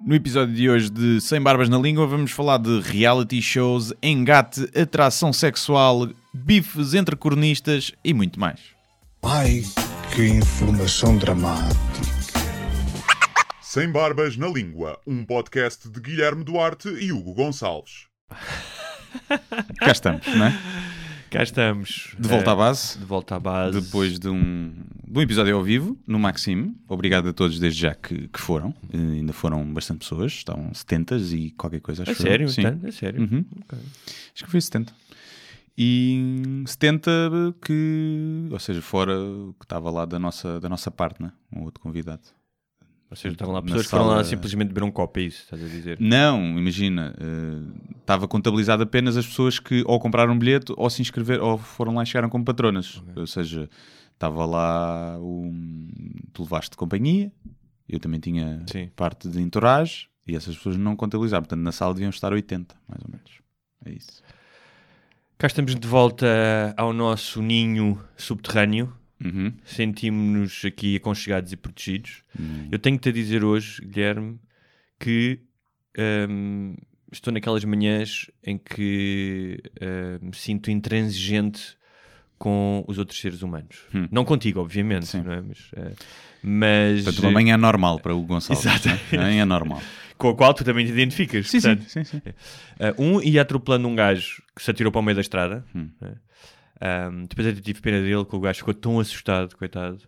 No episódio de hoje de Sem Barbas na Língua vamos falar de reality shows, engate, atração sexual, bifes entre cornistas e muito mais. Ai, que informação dramática. Sem Barbas na Língua, um podcast de Guilherme Duarte e Hugo Gonçalves. Cá estamos, não é? Cá estamos. De volta Eh, à base, De volta à base. depois de um, de um episódio ao vivo, no Maxime. Obrigado a todos desde já que, que foram. Eh, ainda foram bastante pessoas, estavam 70 e qualquer coisa, acho eu. sério? Sim. Tanto? A sério? Uhum. Ok. Acho que foi 70. E 70 que, ou seja, fora que estava lá da nossa, da nossa parte, né? Um outro convidado. Ou seja, estavam lá pessoas que foram lá sala- simplesmente beber um copo, é isso, estás a dizer? Não, imagina, eh, estava contabilizado apenas as pessoas que ou compraram um bilhete ou se inscreveram ou foram lá e chegaram como patronas. Ou seja, estava lá o. Tu levaste de companhia, eu também tinha Sim. parte de entourage e essas pessoas não contabilizaram. Portanto, na sala deviam estar 80, mais ou menos. É isso. Cá estamos de volta ao nosso ninho subterrâneo. Uhum. Sentimos-nos aqui aconchegados e protegidos. Hum. Eu tenho-te a dizer hoje, Guilherme, que hum, estou naquelas manhãs em que hum, me sinto intransigente com os outros seres humanos. Hum. Não contigo, obviamente, Sim. não é? Mas, eh, mas Portanto, uma manhã normal para o Gonçalves. Exatamente. Né? Manhã normal. com a qual tu também te identificas. Sim, sim, portanto. sim, sim. Uh, um ia atropelando um gajo que se atirou para o meio da estrada. Hum. né? Um, depois eu tive pena dele, que o gajo ficou tão assustado, coitado.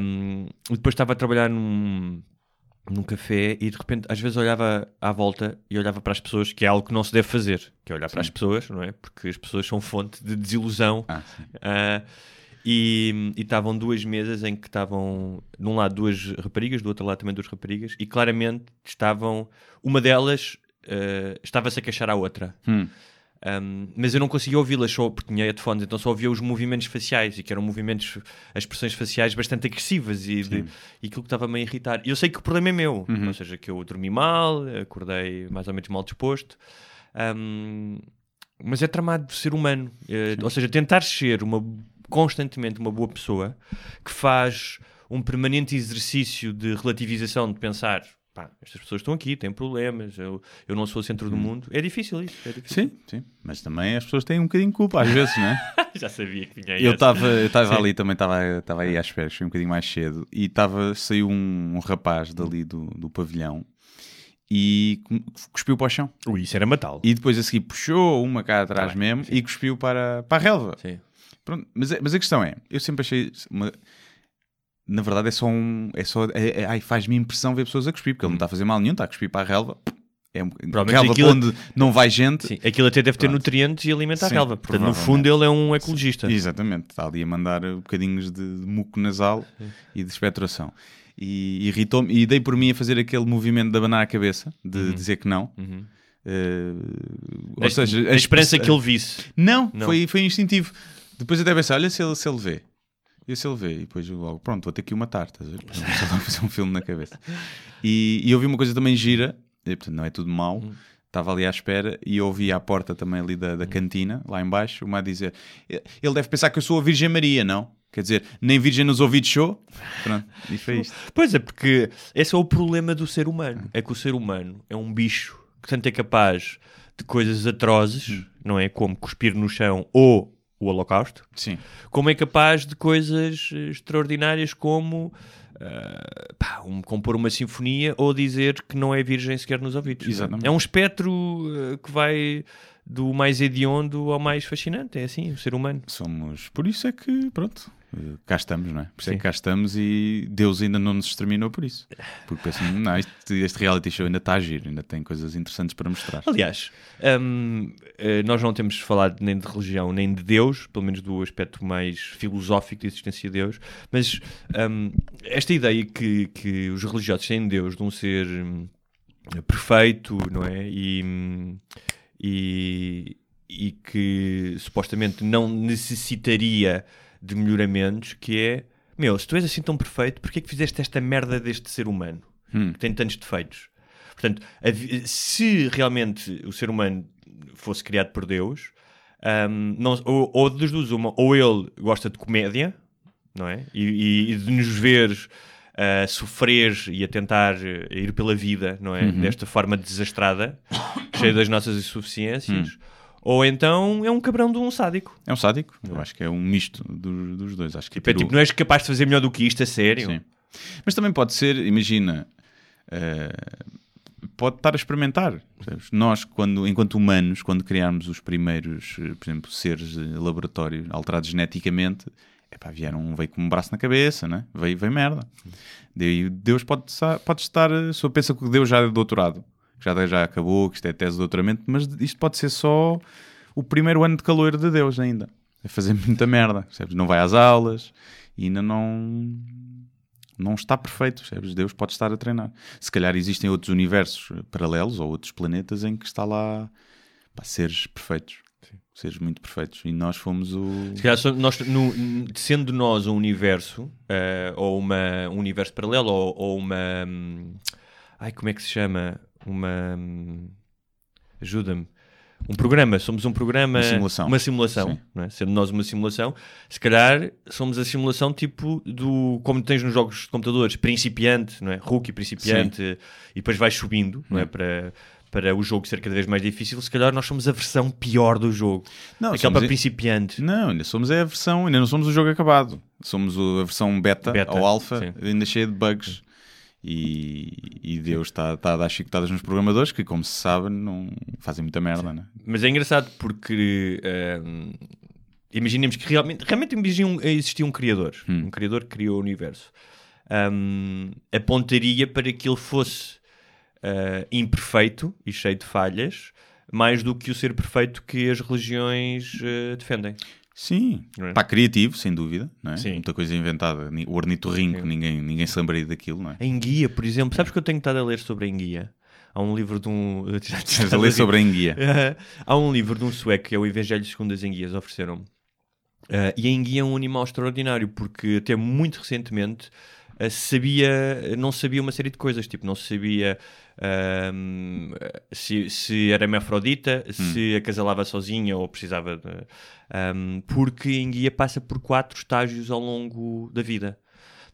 Um, depois estava a trabalhar num, num café e de repente, às vezes, olhava à volta e olhava para as pessoas, que é algo que não se deve fazer, que é olhar para as pessoas, não é? Porque as pessoas são fonte de desilusão. Ah, sim. Ah, e estavam duas mesas em que estavam, de um lado duas raparigas, do outro lado também duas raparigas, e claramente estavam, uma delas ah, estava-se a queixar à outra. Hum. Um, mas eu não conseguia ouvi-las só porque tinha headphones, então só ouvia os movimentos faciais e que eram movimentos, as expressões faciais bastante agressivas e, de- e aquilo que estava-me a irritar. E eu sei que o problema é meu, ou seja, que eu dormi mal, acordei mais ou menos mal disposto, Um, mas é tramado de ser humano, Eh, ou seja, tentar ser uma, constantemente uma boa pessoa que faz um permanente exercício de relativização, de pensar. "Pá, estas pessoas estão aqui, têm problemas, eu, eu não sou o centro do mundo. É difícil isso. É difícil. Sim, sim. Mas também as pessoas têm um bocadinho de culpa, às vezes, não é? Já sabia que vinha Eu estava eu estava Sim. ali, também estava aí à espera, cheguei um bocadinho mais cedo, e estava, saiu um, um rapaz dali do, do pavilhão e cu- cuspiu para o chão. Ui, isso era matá-lo. E depois a seguir puxou uma cá atrás Tá mesmo e cuspiu para, para a relva. Sim. Pronto, mas, a- mas a questão é, eu sempre achei. Uma, na verdade é só um. É só, é, é- ai, faz-me impressão ver pessoas a cuspir, porque ele não está a fazer mal nenhum, está a cuspir para a relva. É um, relva aquilo- onde não vai gente. Sim, aquilo até deve ter Pronto. nutrientes e alimenta a Sim, relva. Portanto, no fundo, ele é um ecologista. Exatamente, está ali a mandar bocadinhos de muco nasal e de expectoração. E irritou-me, e dei por mim a fazer aquele movimento de abanar a cabeça, de dizer que não. Uhum. Eh, ou A- seja, a esperança expressa- que ele visse. Não, Não. Foi, foi instintivo. Depois até pensei, olha se ele, se ele vê. E se ele vê, e depois eu logo, pronto, vou ter aqui uma tarta. Depois começou a fazer um filme na cabeça. E, e eu vi uma coisa também gira, e, portanto não é tudo mau. Hum. Estava ali à espera e ouvi à porta também ali da, da Hum. cantina, lá em baixo, uma a dizer: Ele deve pensar que eu sou a Virgem Maria, não? Quer dizer, nem Virgem nos ouvidos sou? Pronto, e foi isto. Pois é, porque esse é o problema do ser humano. É que o ser humano é um bicho que tanto é capaz de coisas atrozes, não é? Como cuspir no chão ou o holocausto, Sim, como é capaz de coisas eh, extraordinárias como ah, pá, um- compor uma sinfonia ou dizer que não é virgem sequer nos ouvidos. Exatamente. É um espectro eh, que vai do mais hediondo ao mais fascinante. É assim, o ser humano. somos. Por isso é que, pronto, cá estamos, não é? Por isso é que cá estamos e Deus ainda não nos exterminou por isso. Porque pensam, não, este, este reality show ainda está a giro, ainda tem coisas interessantes para mostrar. Aliás, hum, eh, nós não temos falado nem de religião nem de Deus, pelo menos do aspecto mais filosófico da existência de Deus, mas hum, esta ideia que, que os religiosos têm de Deus, de um ser hum, perfeito, não é? E, hum, e, e que supostamente não necessitaria de melhoramentos, que é, meu, se tu és assim tão perfeito, porquê é que fizeste esta merda deste ser humano? Hum. Que tem tantos defeitos. Portanto, se realmente o ser humano fosse criado por Deus, hum, não- ou, ou duas uma, ou ele gosta de comédia, não é? E, e- e de nos ver a sofrer e a tentar eh, ir pela vida, não é? Uhum. Desta forma desastrada, cheia das nossas insuficiências. Hum. Ou então é um cabrão de um sádico. É um sádico. Eu acho que é um misto dos, dos dois. Acho que Tipo, é tipo, não és capaz de fazer melhor do que isto, a sério? Sim. Mas também pode ser, imagina, eh, pode estar a experimentar. percebes? Nós, quando, enquanto humanos, quando criámos os primeiros, eh, por exemplo, seres de laboratório alterados geneticamente, epá, vieram, um veio com um braço na cabeça, né? veio, veio merda. Daí Deus pode, estar- pode estar, a pessoa pensa que Deus já é doutorado, que já, já acabou, que isto é tese de doutoramento, mas isto pode ser só o primeiro ano de calor de Deus ainda. É fazer muita merda, percebes? Não vai às aulas e ainda não não está perfeito, percebes? Deus pode estar a treinar. Se calhar existem outros universos paralelos ou outros planetas em que está lá pá, seres perfeitos, seres muito perfeitos. E nós fomos o. Se calhar, nós, no- sendo nós um universo, eh, ou uma, um universo paralelo, ou, ou uma. hum, ai, como é que se chama? Uma. Ajuda-me. Um programa, somos um programa. Uma simulação. Uma simulação, Sim. é? sendo nós uma simulação, se calhar somos a simulação tipo do. Como tens nos jogos de computadores, principiante, não é? Rookie, principiante, e depois vais subindo, não é? Para, para o jogo ser cada vez mais difícil, se calhar nós somos a versão pior do jogo. Não, Aquela para principiante. Não, ainda somos a versão, ainda não somos o jogo acabado. Somos a versão beta, Beta, ou alfa, sim. ainda cheia de bugs. E, e Deus está, está a dar chicotadas nos programadores que, como se sabe, não fazem muita merda, né? Mas é engraçado porque hum, imaginemos que realmente, realmente existia um, criador, Hum. um criador que criou o universo. Hum, apontaria para que ele fosse ah, imperfeito e cheio de falhas, mais do que o ser perfeito que as religiões ah, defendem. Sim, é? pá, criativo, sem dúvida, não é? Sim. Muita coisa inventada. O ornitorrinco, ninguém, ninguém se lembraria daquilo, não é? A enguia, por exemplo, sabes que eu tenho estado a ler sobre a enguia? Há um livro de um. Estás a ler sobre a enguia. Há um livro de um sueco que é o Evangelho segundo as enguias, ofereceram-me. Ah, e a enguia é um animal extraordinário porque até muito recentemente sabia, não sabia uma série de coisas, tipo, não sabia ahm, se, se era hermafrodita, se acasalava sozinha ou precisava de. ahm, porque a enguia passa por quatro estágios ao longo da vida.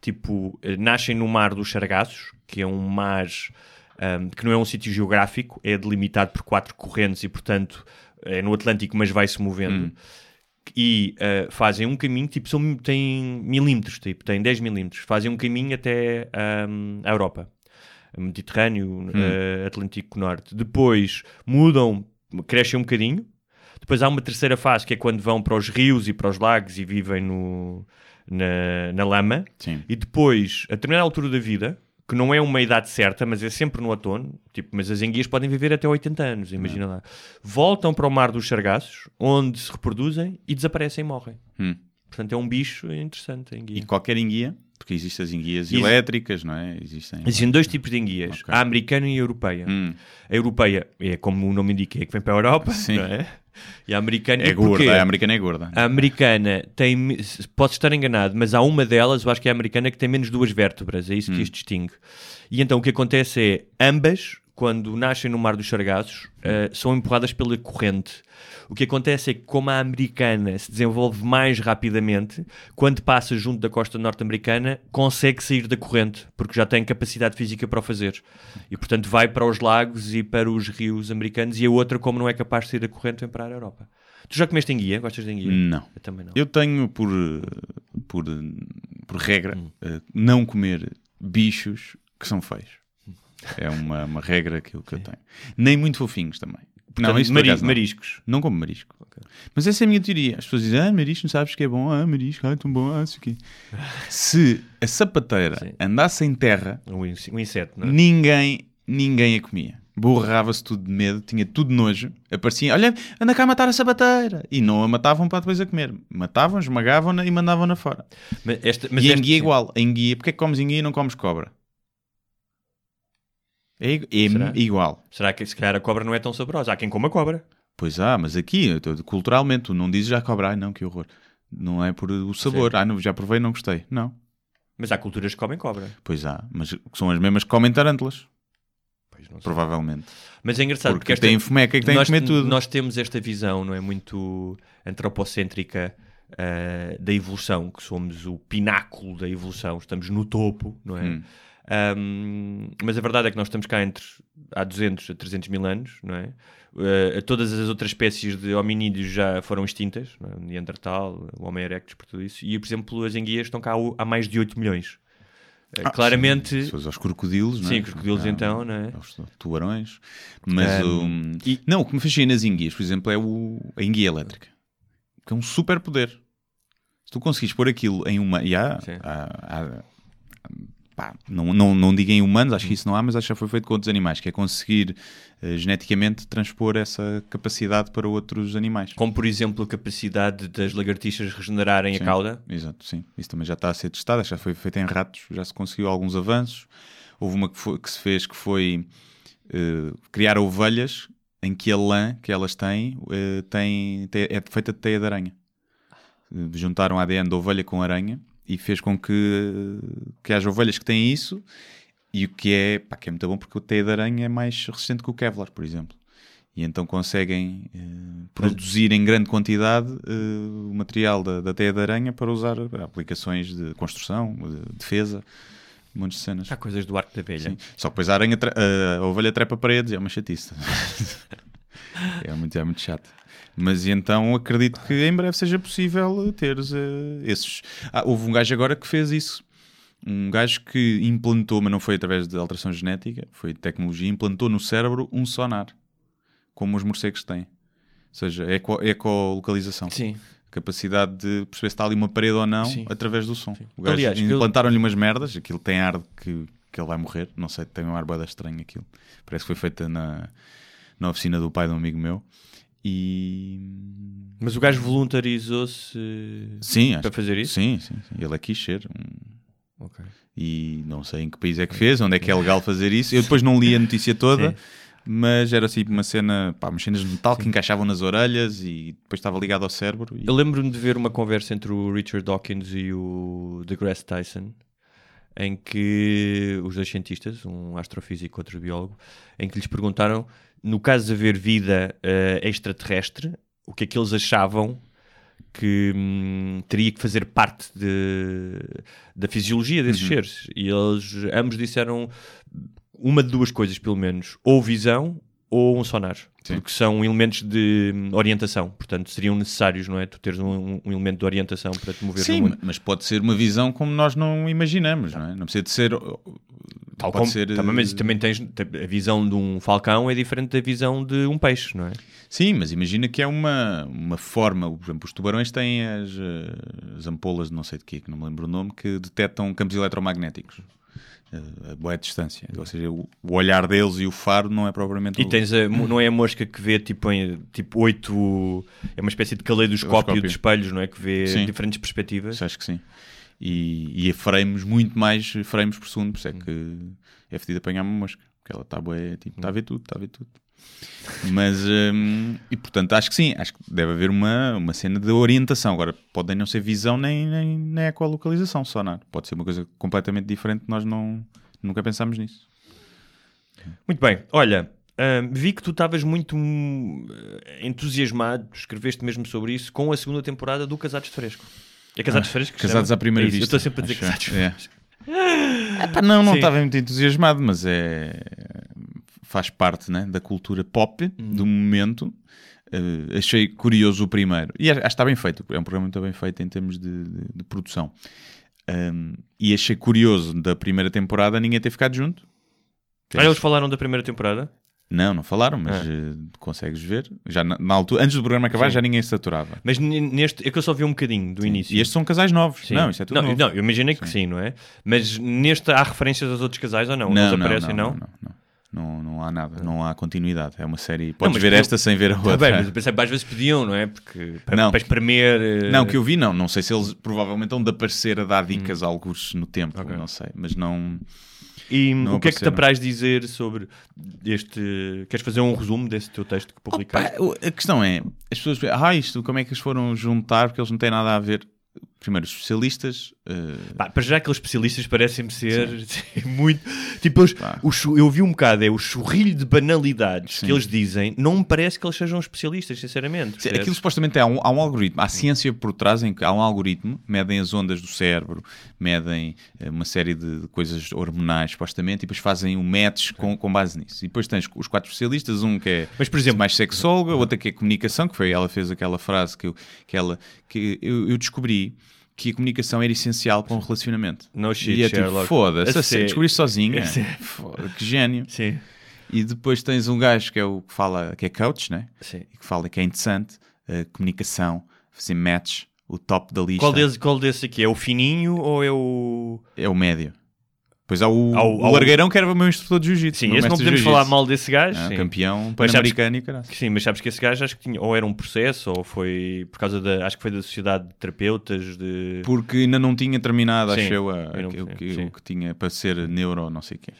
Tipo, eh, nascem no mar dos Sargassos, que é um mar ahm, que não é um sítio geográfico, é delimitado por quatro correntes e, portanto, é no Atlântico, mas vai-se movendo. E ah, fazem um caminho, tipo, são, têm milímetros, tipo, têm 10 milímetros, fazem um caminho até ahm, a Europa. Mediterrâneo, ah, Atlântico Norte. Depois mudam, crescem um bocadinho. Depois há uma terceira fase, que é quando vão para os rios e para os lagos e vivem no, na, na lama. Sim. E depois, a determinada altura da vida, que não é uma idade certa, mas é sempre no outono, tipo, mas as enguias podem viver até 80 anos, imagina lá. Voltam para o mar dos sargassos, onde se reproduzem e desaparecem e morrem. Hum. Portanto, é um bicho interessante a enguia. E qualquer enguia, porque existem as enguias Exi- elétricas, não é? Existem. Existem dois tipos de enguias, Ok. a americana e a europeia. Hum. A europeia é como o nome indica, é que vem para a Europa, Sim. não é? E a americana É porquê? gorda, a americana é gorda. A americana tem, posso estar enganado, mas há uma delas, eu acho que é a americana, que tem menos duas vértebras, é isso Hum. que as distingue. E então o que acontece é, ambas, quando nascem no Mar dos Sargassos, eh, são empurradas pela corrente. O que acontece é que, como a americana se desenvolve mais rapidamente, quando passa junto da costa norte-americana, consegue sair da corrente, porque já tem capacidade física para o fazer. E, portanto, vai para os lagos e para os rios americanos, e a outra, como não é capaz de sair da corrente, vem para a Europa. Tu já comeste enguia? Gostas de enguia? Não. Eu também não. Eu tenho por, por, por regra eh, não comer bichos que são feios. É uma, uma regra que eu, que eu tenho. Nem muito fofinhos também. não, Portanto, isso por mari- acaso não. mariscos. Não como marisco. Mas essa é a minha teoria. As pessoas dizem, ah, marisco, não sabes que é bom. Ah, marisco, ah, tão bom, ah, isso aqui. Se a sapateira Sim. andasse em terra, Um, in- inseto, não é? ninguém, ninguém a comia. Borrava-se tudo de medo, tinha tudo nojo. Aparecia, olha, anda cá a matar a sapateira. E não a matavam para depois a comer. Matavam, esmagavam-na e mandavam-na fora. Mas esta, mas e a esta- enguia é igual. A enguia, porque é que comes enguia e não comes cobra? É, é Será? igual. Será que se calhar a cobra não é tão saborosa? Há quem coma cobra. Pois há, mas aqui, culturalmente, tu não dizes já cobra. Ai não, que horror. Não é por o sabor. Sim. Ah, não, já provei não gostei. Não. Mas há culturas que comem cobra. Pois há, mas são as mesmas que comem tarântulas. Provavelmente. Mas é engraçado Porque, porque, esta- têm fomeca que têm nós, que comer tudo. nós temos esta visão, não é? Muito antropocêntrica uh, da evolução, que somos o pináculo da evolução, estamos no topo, não é? Hum. Um, mas a verdade é que nós estamos cá entre há 200 a 300 mil anos, não é? Uh, todas as outras espécies de hominídeos já foram extintas, é? o Neandertal, o Homo erectus, por tudo isso. E, por exemplo, as enguias estão cá há mais de 8 milhões. Uh, Ah, claramente. sim, aos crocodilos, não é? Sim, crocodilos Ah, então, não é? Aos tubarões. Mas Um, o... e- Não, o que me fascina nas enguias, por exemplo, é o... a enguia elétrica. Que é um super poder. Se tu conseguires pôr aquilo em uma... E há, há- há- pá, não, não, não digo em humanos, acho que isso não há, mas acho que já foi feito com outros animais, que é conseguir eh, geneticamente transpor essa capacidade para outros animais. Como, por exemplo, a capacidade das lagartixas regenerarem Sim. a cauda. Exato, sim. Isso também já está a ser testado, já foi feito em ratos, já se conseguiu alguns avanços. Houve uma que, foi- que se fez que foi eh, criar ovelhas em que a lã que elas têm, eh, tem, tem- é feita de teia de aranha. Juntaram ADN da ovelha com aranha e fez com que, que haja ovelhas que têm isso e o que é, pá, que é muito bom porque a teia de aranha é mais resistente que o Kevlar, por exemplo. E então conseguem eh, produzir em grande quantidade eh, o material da, da teia de aranha para usar para aplicações de construção, de defesa, um monte de cenas. Há coisas do arco da velha. Sim. Só que depois a, aranha tre- a ovelha trepa paredes, é uma chatice. é, muito, é muito chato. Mas então acredito que em breve seja possível teres eh, esses. Ah, houve um gajo agora que fez isso. Um gajo que implantou, mas não foi através de alteração genética, foi de tecnologia, implantou no cérebro um sonar, como os morcegos têm. Ou seja, eco, ecolocalização. Sim. Capacidade de perceber se está ali uma parede ou não Sim. através do som. O gajo Aliás, implantaram-lhe umas merdas, aquilo tem ar que, que ele vai morrer, não sei, tem um ar bada estranho aquilo. Parece que foi feita na, na oficina do pai de um amigo meu. E Mas o gajo voluntarizou-se sim, para fazer isso? Sim, sim, sim. Ele aqui ser. um- Ok. E não sei em que país é que fez, onde é que é legal fazer isso. Eu depois não li a notícia toda, Sim. mas era assim uma cena, pá, umas cenas de metal que encaixavam nas orelhas e depois estava ligado ao cérebro. E... Eu lembro-me de ver uma conversa entre o Richard Dawkins e o DeGrasse Tyson, em que os dois cientistas, um astrofísico e outro biólogo, em que lhes perguntaram, no caso de haver vida eh, extraterrestre, o que é que eles achavam que hum, teria que fazer parte de- da fisiologia desses Uhum. seres. E eles ambos disseram uma de duas coisas, pelo menos, ou visão ou um sonar, Sim. porque são elementos de hum, orientação, portanto seriam necessários, não é? Tu teres um, um elemento de orientação para te mover no Sim, mundo. mas pode ser uma visão como nós não imaginamos, não é? Não precisa de ser. Tal pode como, ser, também, mas eh, também tens a visão de um falcão é diferente da visão de um peixe, não é? Sim, mas imagina que é uma, uma forma. Por exemplo, os tubarões têm as, eh, as ampolas de não sei de quê, que não me lembro o nome, que detectam campos eletromagnéticos a boa distância. Ou seja, o, olhar deles e o faro não é propriamente. E tens a, não é a mosca que vê tipo em tipo oito é uma espécie de caleidoscópio Caleidoscópio. de espelhos, não é? Que vê Sim. diferentes perspectivas. Acho que sim. E, e a frames, muito mais frames por segundo, por isso é Hum. que é fedido apanhar uma mosca, porque ela está bué, tipo, está a ver tudo, está a ver tudo. Mas, hum, e portanto, acho que sim, acho que deve haver uma, uma cena de orientação. Agora, pode não ser visão nem, nem, nem ecolocalização, sonar. Pode ser uma coisa completamente diferente, nós não, nunca pensámos nisso. Muito bem, olha, hum, vi que tu estavas muito hum, entusiasmado, escreveste mesmo sobre isso, com a segunda temporada do Casados de Fresco. É Casados de Fresco? Casados à primeira É vista. Eu estou sempre a dizer Casados de. É. Fresco. Epá, não, não Sim. estava muito entusiasmado, mas é faz parte né, da cultura pop Hum. do momento. Eh, achei curioso o primeiro. E acho que está bem feito. É um programa muito bem feito em termos de, de- de produção. Um, e achei curioso da primeira temporada ninguém ter ficado junto. Ah, eles falaram da primeira temporada? Não, não falaram, mas Ah. eh, consegues ver. Já na, na altura, antes do programa acabar, Sim. já ninguém se saturava. Mas neste, é que eu só vi um bocadinho do início. E estes são casais novos. Sim. Não, isto é tudo não, novo. não, eu imaginei que sim. não é? Mas neste há referências aos outros casais ou não? não, não, aparecem, não, não? não, não. Não, não há nada, não há continuidade. É uma série. Podes mas ver eu- esta sem ver a Tá outra. bem, mas eu pensei que às vezes pediam, não é? Porque para, Não. para espremer. eh, Não, que eu vi, não. Não sei se eles provavelmente vão de aparecer a dar dicas a alguns no tempo, Hum. Ok. não sei. Mas não. E não o que é que te apraz dizer sobre este. Queres fazer um resumo desse teu texto que publicaste? Pá, o- a questão é: as pessoas ah, isto, como é que eles foram juntar? Porque eles não têm nada a ver. Primeiro, os especialistas. eh, Pá, para já aqueles especialistas parecem-me ser muito. Tipo, eles, o chu- eu vi um bocado, é o churrilho de banalidades Sim. que eles dizem, não me parece que eles sejam especialistas, sinceramente. Sim? Aquilo supostamente há um, há um algoritmo, há ciência por trás em que há um algoritmo, medem as ondas do cérebro, medem eh, uma série de de coisas hormonais, supostamente, e depois fazem um match com, com base nisso. E depois tens os quatro especialistas, um que é Mas, por exemplo- mais sexóloga, outra que é comunicação, que foi ela fez aquela frase que, eu, que ela que eu, eu descobri que a comunicação era essencial para um relacionamento. No shit, e é tipo, foda-se, A a sério, sério. descobri sozinha. Foda, que gênio. Sim, E depois tens um gajo que é o que fala, que é coach, né? sim. e que fala que é interessante, a comunicação, fazer match, o top da lista Qual desse, qual desse aqui? É o fininho ou é o. é o médio. Depois há o, Há o- o há o- largueirão que era o meu instrutor de jiu-jitsu. Sim, esse não podemos falar mal desse gajo. Sim. campeão pan-americano e caralho. Sim, mas sabes que esse gajo acho que tinha, ou era um processo, ou foi por causa da. Acho que foi da Sociedade de Terapeutas de. Porque ainda não tinha terminado, Sim, acho eu, a- não- o, que, sim. o que tinha para ser neuro, não sei o quê.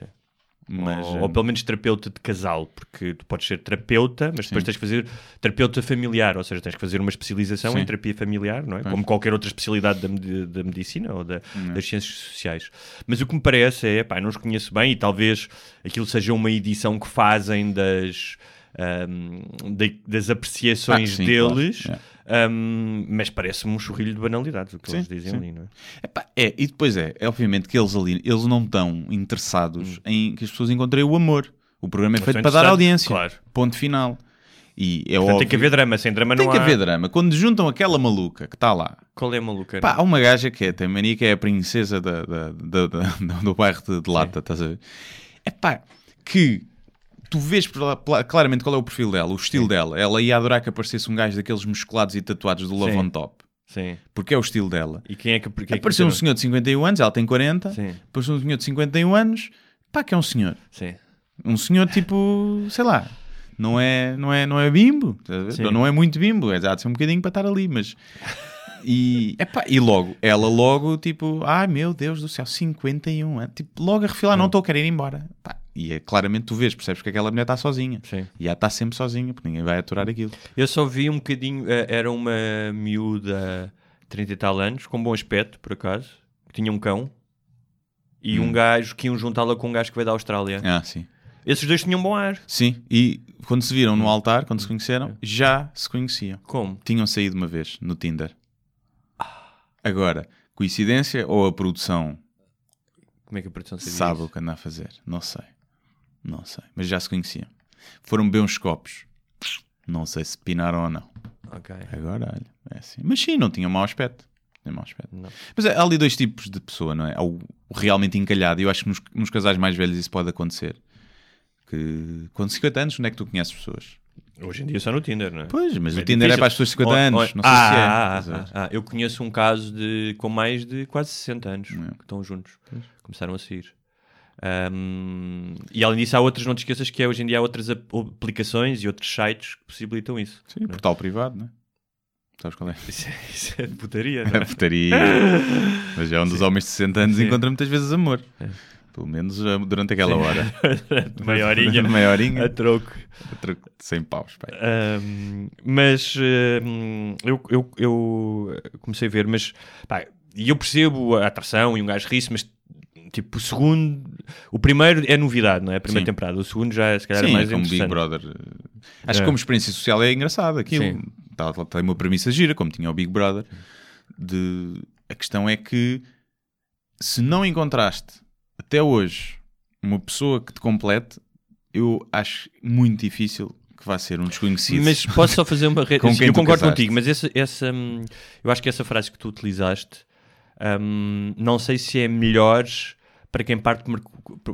Mas, ou, ou pelo menos terapeuta de casal, porque tu podes ser terapeuta, mas depois Sim. tens que fazer terapeuta familiar, ou seja, tens que fazer uma especialização Sim. em terapia familiar, não é? Como qualquer outra especialidade da, da medicina ou da- das ciências sociais. Mas o que me parece é, pá, não os conheço bem e talvez aquilo seja uma edição que fazem das. de- das apreciações Ah, sim, deles, claro, ahm, mas parece-me um churrilho de banalidades o que Sim, eles dizem sim. ali, não é? Epá, é, e depois é, é obviamente que eles ali, eles não estão interessados Hum. em que as pessoas encontrem o amor. O programa é feito estão para dar audiência. claro. Ponto final. E é Portanto, óbvio. tem que haver drama, sem drama Tem não que há. haver drama. Quando juntam aquela maluca que está lá, Qual é a maluca? Pá, há uma gaja que é, tem mania que é a princesa da, da- da- da- do bairro de, de Lata, estás a ver? É pá, que tu vês claramente qual é o perfil dela, o estilo dela. Ela ia adorar que aparecesse um gajo daqueles musculados e tatuados do Love Sim. on Top, Sim. porque é o estilo dela. E quem é que. Quem é que Apareceu um meteram? senhor de 51 anos, ela tem 40, Sim. apareceu um senhor de 51 anos, pá, que é um senhor. Sim. Um senhor tipo, sei lá, não é, não é, não é bimbo? Sim. não é muito bimbo, é de ser um bocadinho para estar ali, mas. E, epá, e logo, ela logo, tipo, ai meu Deus do céu, 51 anos, tipo, logo a refilar, não estou a querer ir embora. Pá, e é claramente tu vês, percebes que aquela mulher está sozinha. Sim. E ela está sempre sozinha, porque ninguém vai aturar aquilo. Eu só vi um bocadinho. eh, Era uma miúda, 30 e tal anos, com bom aspecto, por acaso, que tinha um cão. E um gajo que iam juntá-la com um gajo que veio da Austrália. Ah, sim. Esses dois tinham bom ar. Sim, e quando se viram no altar, quando se conheceram, já se conheciam. Como? Tinham saído uma vez no Tinder. Agora, coincidência ou a produção Como é que a produção sabia sabe isso? o que anda a fazer? Não sei. Não sei. Mas já se conheciam. Foram beber uns copos. Não sei se pinaram ou não. Ok. Agora, olha, é assim. Mas sim, não tinha mau aspecto. Tinha mau aspecto. Não. Mas é, há ali dois tipos de pessoa, não é? Há o, realmente encalhado. E eu acho que nos, nos casais mais velhos isso pode acontecer. Que com 50 anos, onde é que tu conheces pessoas? Hoje em dia só no Tinder, não é? Pois, mas É o Tinder é difícil. para as pessoas de 50 Oh, anos. Não sei se é. ah, Estás a ver? ah, ah, eu conheço um caso de com mais de quase 60 anos É. que estão juntos. Começaram a sair. Ahm, e além disso, há outras, não te esqueças que é, hoje em dia há outras ap- aplicações e outros sites que possibilitam isso. Sim, portal privado, não é? Sabes qual é? Isso é, isso é de putaria, não É é? putaria. Mas é onde os homens de 60 anos Sim. encontram muitas vezes amor. Pelo menos eh, durante aquela hora. Meia horinha Meia horinha. a troco. Outro 100 paus, pai. Ahm, mas ahm, eu, eu, eu comecei a ver, mas pá, e eu percebo a atração e um gajo ri mas tipo, o segundo, o primeiro é novidade, não é? A primeira Sim. temporada, o segundo já é se calhar Sim, mais como Big. Brother. eh, Acho É. que como experiência social é engraçado aquilo. Tá- Tem uma premissa gira, como tinha o Big Brother. De... A questão é que se não encontraste até hoje uma pessoa que te complete, eu acho muito difícil que vá ser um desconhecido. Mas posso só fazer uma re... Com Sim, Eu concordo casaste. contigo, mas essa, essa, hum, eu acho que essa frase que tu utilizaste, hum, não sei se é melhor para quem, parte,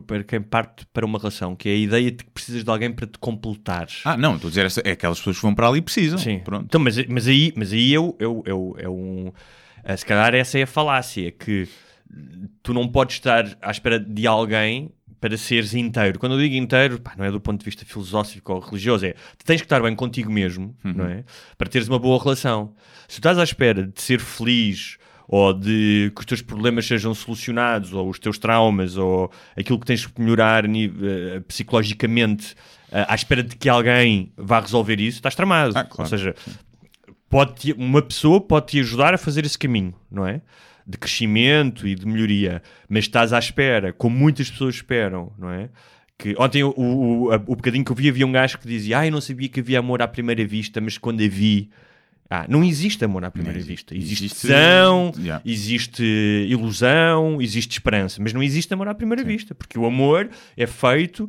para quem parte para uma relação, que é a ideia de que precisas de alguém para te completar. Ah, não, estou a dizer, é aquelas pessoas que vão para ali e precisam. Sim. Pronto. Então, mas, mas aí, mas aí eu, eu, eu, é um. eh, Se calhar essa é a falácia, que tu não podes estar à espera de alguém para seres inteiro. Quando eu digo inteiro, pá, não é do ponto de vista filosófico ou religioso, é tu tens que estar bem contigo mesmo, não é? Para teres uma boa relação. Se tu estás à espera de ser feliz ou de que os teus problemas sejam solucionados, ou os teus traumas, ou aquilo que tens que melhorar eh, psicologicamente, eh, à espera de que alguém vá resolver isso, estás tramado. Ah, claro. Ou seja, pode uma pessoa pode te ajudar a fazer esse caminho, não é? De crescimento e de melhoria, mas estás à espera, como muitas pessoas esperam, não é? Que ontem o, o, o bocadinho que eu vi havia um gajo que dizia: Ah, eu não sabia que havia amor à primeira vista, mas quando a vi. Ah, não existe amor à primeira vista. existe. Existe tesão, Yeah. existe ilusão, existe esperança, mas não existe amor à primeira vista, porque o amor é feito,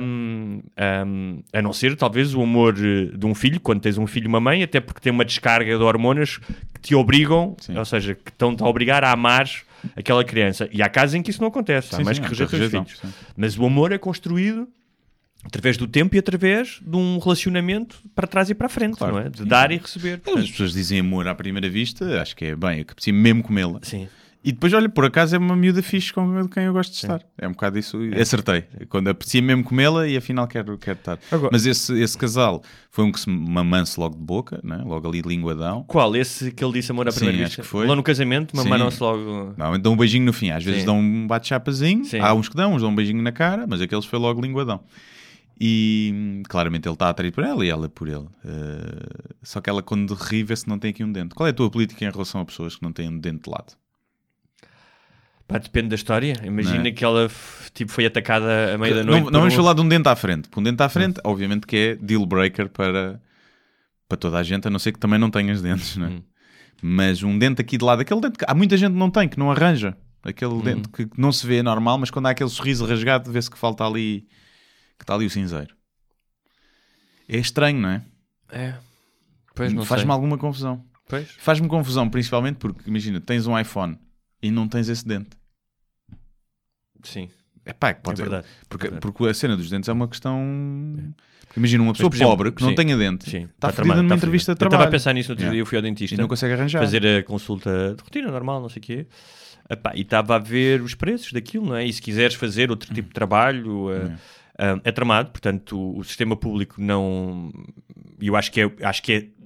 hum, hum, a não ser talvez o amor eh, de um filho, quando tens um filho e uma mãe, até porque tem uma descarga de hormonas que te obrigam, Sim. ou seja, que estão-te a obrigar a amar aquela criança. E há casos em que isso não acontece, há Sim, mais sim, que há rejeitam os filhos. sim. Mas o amor é construído através do tempo e através de um relacionamento para trás e para a frente, Claro. não é? De Sim. dar e receber. As Portanto, pessoas dizem amor à primeira vista, acho que é bem, é que apetecia mesmo comê-la. sim. E depois, olha, por acaso é uma miúda fixe com quem eu gosto de estar. É um bocado isso. Acertei. Quando aprecia mesmo comê-la e afinal quero, quero estar. Agora- Mas esse, esse casal foi um que se mamance logo de boca, né? logo ali linguadão. Qual? Esse que ele disse amor à Sim, primeira acho vista? que foi. Lá no casamento, mamaram-se logo. Não, dão um beijinho no fim. Às vezes Sim. dão um bate-chapazinho. Há uns que dão, uns dão um beijinho na cara, mas aqueles foi logo linguadão. E hum, claramente ele está atraído por ela e ela por ele. Eh, só que ela, quando ri, vê se não tem aqui um dente. Qual é a tua política em relação a pessoas que não têm um dente de lado? Pá, depende da história. Imagina é? que ela tipo, foi atacada à meia da noite. não vamos um- falar de um dente à frente. Porque um dente à frente, obviamente, que é deal breaker para, para toda a gente, a não ser que também não tenhas dentes, não é? Hum. Mas um dente aqui de lado, aquele dente que há muita gente que não tem, que não arranja. Aquele Hum. dente que não se vê normal, mas quando há aquele sorriso rasgado, vê-se que falta ali, que está ali o cinzeiro. É estranho, não é? É. Não Faz-me alguma confusão. Pois. Faz-me confusão, principalmente porque, imagina, tens um iPhone e não tens esse dente. Sim. É pá, pode É verdade. Porque, É verdade. porque a cena dos dentes é uma questão. Porque imagina, uma pessoa exemplo, pobre que não sim. tenha dente Sim. está Tá fodida tramado, numa tá entrevista de Eu estava a trabalho pensar nisso no outro Yeah. dia. Eu fui ao e dentista não consegue arranjar. fazer a consulta de rotina normal, não sei o quê. Epá, e estava a ver os preços daquilo, não é? E se quiseres fazer outro tipo de trabalho, eh, é tramado. Portanto, o, o sistema público não. Eu acho que é. Acho que é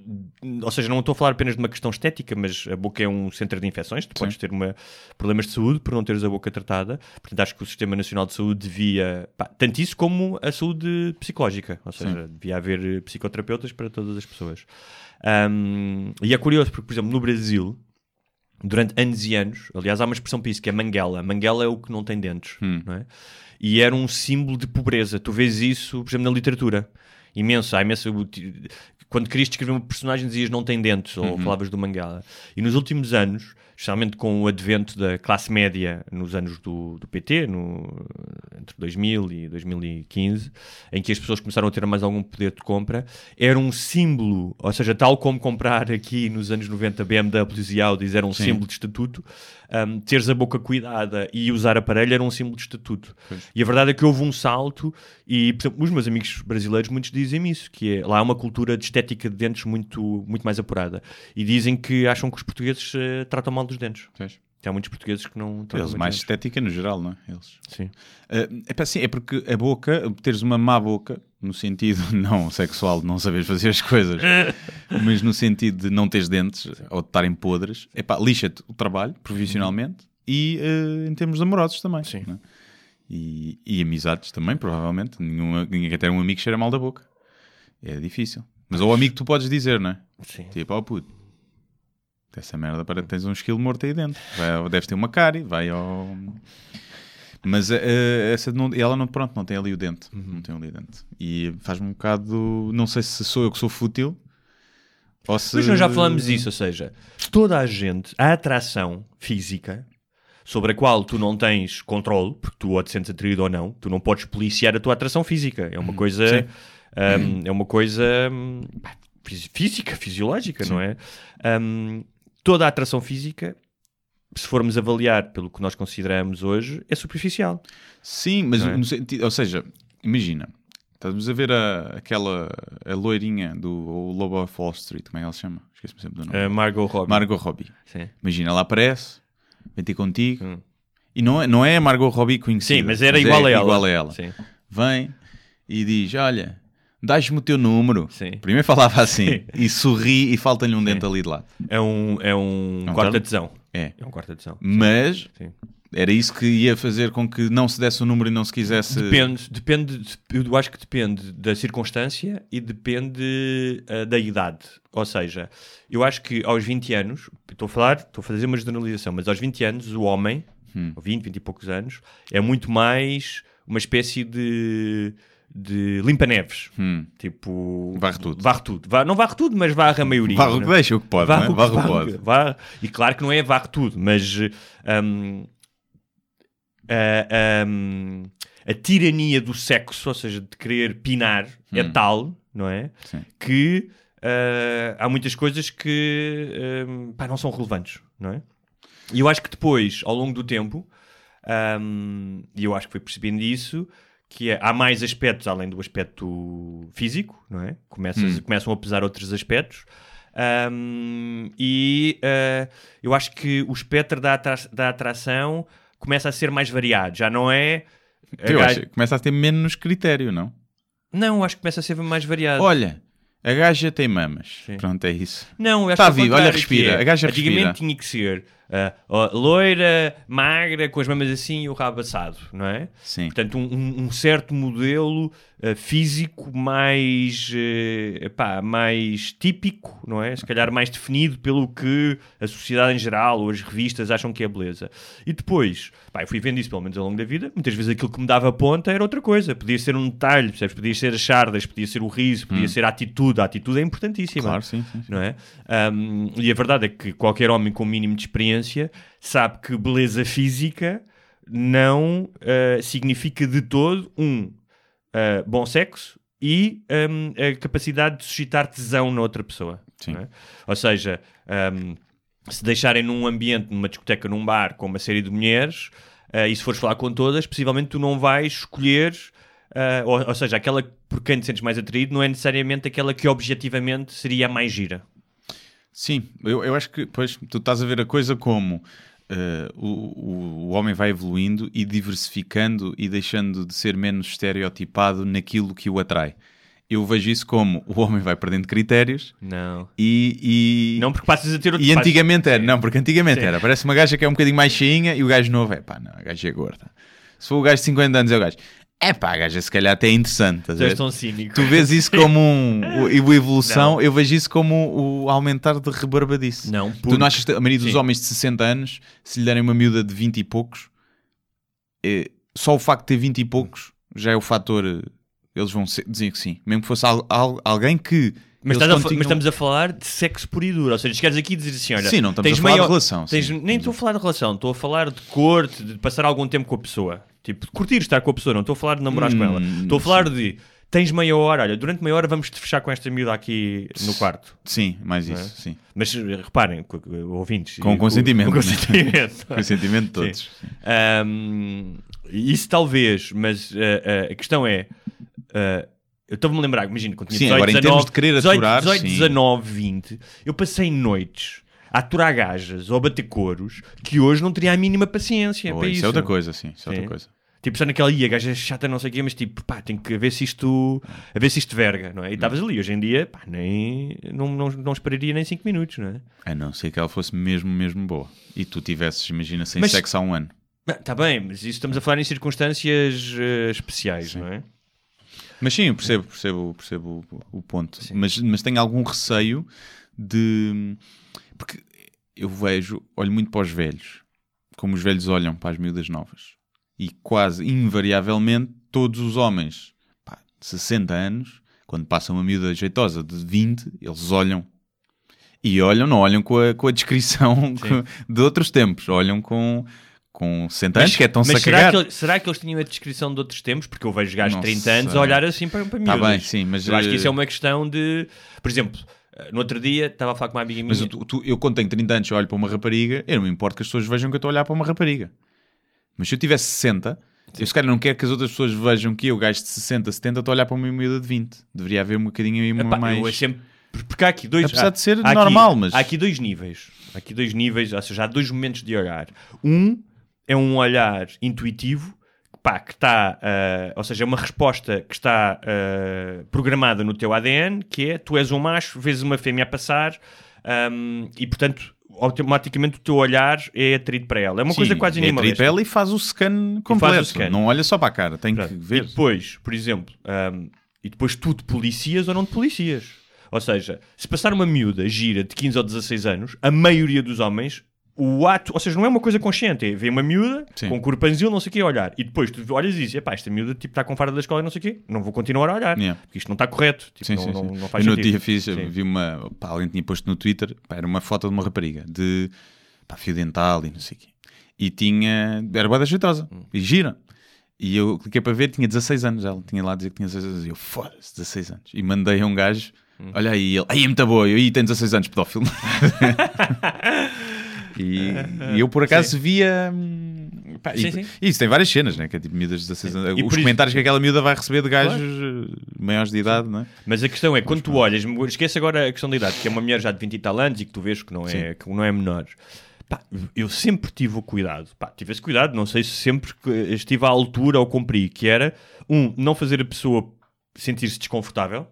ou seja, não estou a falar apenas de uma questão estética, mas a boca é um centro de infecções. Tu podes ter uma, problemas de saúde por não teres a boca tratada. Portanto, acho que o Sistema Nacional de Saúde devia. pá, tanto isso como a saúde psicológica. Ou seja, devia haver psicoterapeutas para todas as pessoas. Ahm, e é curioso, porque, por exemplo, no Brasil, durante anos e anos, aliás, há uma expressão para isso que é manguela. Manguela é o que não tem dentes, não é? E era um símbolo de pobreza. Tu vês isso, por exemplo, na literatura. Imenso, há imenso. Quando querias descrever um personagem, dizias não tem dentes, ou falavas do Manguela. E nos últimos anos, especialmente com o advento da classe média nos anos do, do PT, no, entre 2000 e 2015, em que as pessoas começaram a ter mais algum poder de compra, era um símbolo, ou seja, tal como comprar aqui nos anos 90 BMWs e Audis era um Sim. símbolo de estatuto, um, teres a boca cuidada e usar aparelho era um símbolo de estatuto. E a verdade é que houve um salto, e por exemplo, os meus amigos brasileiros, muitos dizem isso, que é, lá há uma cultura de estética de dentes muito, muito mais apurada. E dizem que acham que os portugueses eh, tratam mal dos dentes. Que há muitos portugueses que não tratam Eles mais dentes. estética no geral, não é? Eles. Sim. Uh, é, pá, sim, é porque a boca, teres uma má boca, no sentido não sexual de não saberes fazer as coisas, mas no sentido de não teres dentes ou de estarem podres, é pá, lixa-te o trabalho profissionalmente e uh, em termos amorosos também. Sim. é? E, e amizades também, provavelmente. Nenhuma, ninguém quer ter um amigo que cheira mal da boca. É difícil. Mas ao amigo tu podes dizer, não é? Sim. Tipo, ó puto, essa merda para tens um esquilo morto aí dentro. Vai, deves ter uma cárie, vai ao. Mas eh, essa não, ela não, pronto, não tem ali o dente. Não tem ali o dente. E faz-me um bocado. Não sei se sou eu que sou fútil ou se. Mas nós já falamos disso, ou seja, toda a gente, a atração física sobre a qual tu não tens controle, porque tu ou te sentes atraído ou não, tu não podes policiar a tua atração física. É uma coisa, Sim. Hum, é uma coisa hum, física, fisiológica, não é? Hum, toda a atração física, se formos avaliar pelo que nós consideramos hoje, é superficial. Sim, mas é? no sentido. Ou seja, imagina. Estamos a ver a, aquela a loirinha do o Lobo of Wall Street, como é que ela se chama? Esqueci-me sempre do nome. A Margot Robbie. Margot Robbie. Sim. Imagina, ela aparece, vem ter contigo. Hum. E não é, não é a Margot Robbie conhecida. Sim, mas era igual, a ela. igual a ela. Sim. Vem e diz: Olha, dás-me o teu número. Sim. Primeiro falava assim e sorri e falta-lhe um dente ali de lado. É um, é um É um quarto tesão. É. É um quarto tesão. Mas Sim. Era isso que ia fazer com que não se desse o número e não se quisesse. Depende, depende, eu acho que depende da circunstância e depende uh, da idade. Ou seja, eu acho que aos 20 anos, estou a falar, estou a fazer uma generalização, mas aos 20 anos o homem, Hum. 20, 20 e poucos anos, é muito mais uma espécie de, de limpa-neves. Hum. Tipo. Varre tudo. Varre tudo. Va- não varre tudo, mas varre a maioria. Varre o que não é? deixa, o que pode. Varre é? o que- Varre que varre- pode. varre- E claro que não é varre tudo, mas hum, a, hum, a tirania do sexo, ou seja, de querer pinar, é Hum. tal, não é? Sim. Que ah, há muitas coisas que hum, pá, não são relevantes, não é? E eu acho que depois, ao longo do tempo, hum, e eu acho que fui percebendo isso, que é- há mais aspectos além do aspecto físico, não é? Começas- Hum. Começam a pesar outros aspectos. hum, e ah, eu acho que o espectro da, atra- da atração começa a ser mais variado. Já não é. a Eu gaja- acho começa a ter menos critério, não? Não, acho que começa a ser mais variado. Olha, a gaja tem mamas. Sim. Pronto, é isso. Não, eu acho Tá que vivo, olha, respira. é, A gaja Antigamente respira. tinha que ser ah, ó, loira, magra, com as mamas assim e o rabo assado, não é? Sim. Portanto, um, um- certo modelo ah, físico mais, eh, epá, mais típico, não é? Se calhar mais definido pelo que a sociedade em geral ou as revistas acham que é beleza. E depois, pá, eu fui vendo isso pelo menos ao longo da vida, muitas vezes aquilo que me dava ponta era outra coisa. Podia ser um detalhe, percebes? Podia ser as chardas, podia ser o riso, podia ser a atitude. A atitude é importantíssima Hum. Claro, sim, sim. sim. não é? Um, e a verdade é que qualquer homem com o mínimo de experiência sabe que beleza física não uh, significa de todo um uh, bom sexo e um, a capacidade de suscitar tesão na outra pessoa. É? Ou seja, um, se deixarem num ambiente, numa discoteca, num bar, com uma série de mulheres, uh, e se fores falar com todas, possivelmente tu não vais escolher. ou, ou seja, aquela por quem te sentes mais atraído não é necessariamente aquela que objetivamente seria a mais gira. Sim, eu, eu acho que pois, tu estás a ver a coisa como eh, o, o, homem vai evoluindo e diversificando e deixando de ser menos estereotipado naquilo que o atrai. Eu vejo isso como o homem vai perdendo critérios Não. e. e... Não porque passas a ter outro E antigamente era, Sim. não, porque antigamente Sim. era. Parece uma gaja que é um bocadinho mais cheinha e o gajo novo é pá, não, a gaja é gorda. Se for o gajo de 50 anos, é o gajo. É pá, gaja se calhar até é interessante. estás a Tu és ver? tão cínico. Tu vês isso como um. o- e evolução, eu vejo isso como o aumentar de rebarbadice. Não, Tu não achas que a maioria dos Sim. homens de 60 anos, se lhe derem uma miúda de 20 e poucos, é, só o facto de ter 20 e poucos já é o fator. eh, Eles vão ser- dizer que sim. Mesmo que fosse al- al- alguém que. Mas, a continuam- mas estamos a falar de sexo puro e duro. Ou seja, queres aqui dizer assim: olha, Sim, não estamos tens a falar maior- de relação. tens- nem estou a falar de relação, estou a falar de corte, de passar algum tempo com a pessoa. Tipo, de curtir estar com a pessoa, não estou a falar de namorar com Hum, ela. Estou a falar de tens meia hora, olha, durante meia hora vamos te fechar com esta miúda aqui no quarto. Sim, mais é? isso. Sim. Mas eh, reparem, ouvintes. Com consentimento, Com, né? consentimento. Com o sentimento de todos. Sim. Um, isso talvez, mas uh, uh, a questão é. uh, eu estava-me a lembrar, imagina, quando tinha Sim, 18, agora em 19, termos de querer 18, aturar, 18, sim. 19, 20, eu passei noites aturar gajas ou a bater coros que hoje não teria a mínima paciência Oh, para isso, isso. é outra coisa, sim. Isso é Sim. outra coisa. Tipo, só naquela ia, gaja é chata, não sei o quê, mas tipo, pá, tem que ver se isto, a ver se isto verga, não é? E estavas ali, hoje em dia, pá, nem, não, não, não esperaria nem 5 minutos, não é? A não ser que ela fosse mesmo, mesmo boa. E tu tivesses, imagina, sem Mas- sexo há um ano. Está bem, mas isso estamos a falar em circunstâncias eh, especiais, não é? Mas sim, eu percebo, percebo, percebo o, o ponto. Mas, mas tenho algum receio de. Porque eu vejo, olho muito para os velhos, como os velhos olham para as miúdas novas. E quase invariavelmente todos os homens pá, de 60 anos, quando passam uma miúda jeitosa de 20, eles olham. E olham, não olham com a, com a descrição de outros tempos, olham com, com 60 anos, que é tão-se a mas será que, ele- será que eles tinham a descrição de outros tempos? Porque eu vejo gajos de Não 30 anos a olhar assim para, para Tá miúdas. bem, sim, mas, Eu acho que eh, isso é uma questão de... Por exemplo, eh, no outro dia estava a falar com uma amiga minha... Mas tu- tu- eu, quando tenho 30 anos, eu olho para uma rapariga, eu não me importo que as pessoas vejam que eu estou a olhar para uma rapariga. Mas se eu tivesse 60, eu se calhar não quero que as outras pessoas vejam que eu, gajo de 60, 70, estou a olhar para uma miúda de 20. Deveria haver um bocadinho aí uma Epá, mais. eu é sempre... Porque há aqui dois... Apesar há- de ser há aqui- normal, mas- Há aqui dois níveis. Há aqui dois níveis, ou seja, há dois momentos de olhar. Um é um olhar intuitivo, pá, que está... ah, ou seja, é uma resposta que está ah, programada no teu ADN, que é, tu és um macho, vês uma fêmea a passar, ahm, e portanto... automaticamente o teu olhar é atraído para ela. É uma Sim, coisa quase é atraído animalesca. para ela e faz o scan completo. scan. Não olha só para a cara, tem Pronto. que ver. E depois, por exemplo, hum, e depois tu te policias ou não te policias. Ou seja, se passar uma miúda gira de 15 ou 16 anos, a maioria dos homens, o ato, ou seja, não é uma coisa consciente, é ver uma miúda Sim. com corpanzil, não sei o que, a olhar. E depois tu olhas e dizes, epá, esta miúda tipo, está com farda da escola e não sei o quê, não vou continuar a olhar, Yeah. porque isto não está correto. Tipo, Sim, não, sim, não, não faz eu no sentido. dia fiz, Sim. vi uma. Pá, alguém tinha posto no Twitter, pá, era uma foto de uma rapariga de pá, fio dental e não sei o quê. E tinha. Era boa jeitosa Hum. e gira. E eu cliquei para ver, tinha 16 anos. Ela tinha lá a dizer que tinha 16 anos. E eu, foda-se, 16 anos. E mandei a um gajo, Hum. olha aí, ele, aí é muito boa. Eu, aí tem 16 anos, pedófilo. e, e eu por acaso via. hum, pá, Sim, e, sim. isso tem várias cenas, né? Que é tipo miúdas de 16 anos. Os por isso- comentários que aquela miúda vai receber de gajos eh, maiores de idade, não é? Mas a questão é, quando tu olhas, esquece agora a questão da idade, que é uma mulher já de 20 e tal anos e que tu vês que não é, que não é menor. Eu sempre tive o cuidado, pá, tive esse cuidado, não sei se sempre estive à altura ou cumpri, que era, um, não fazer a pessoa sentir-se desconfortável,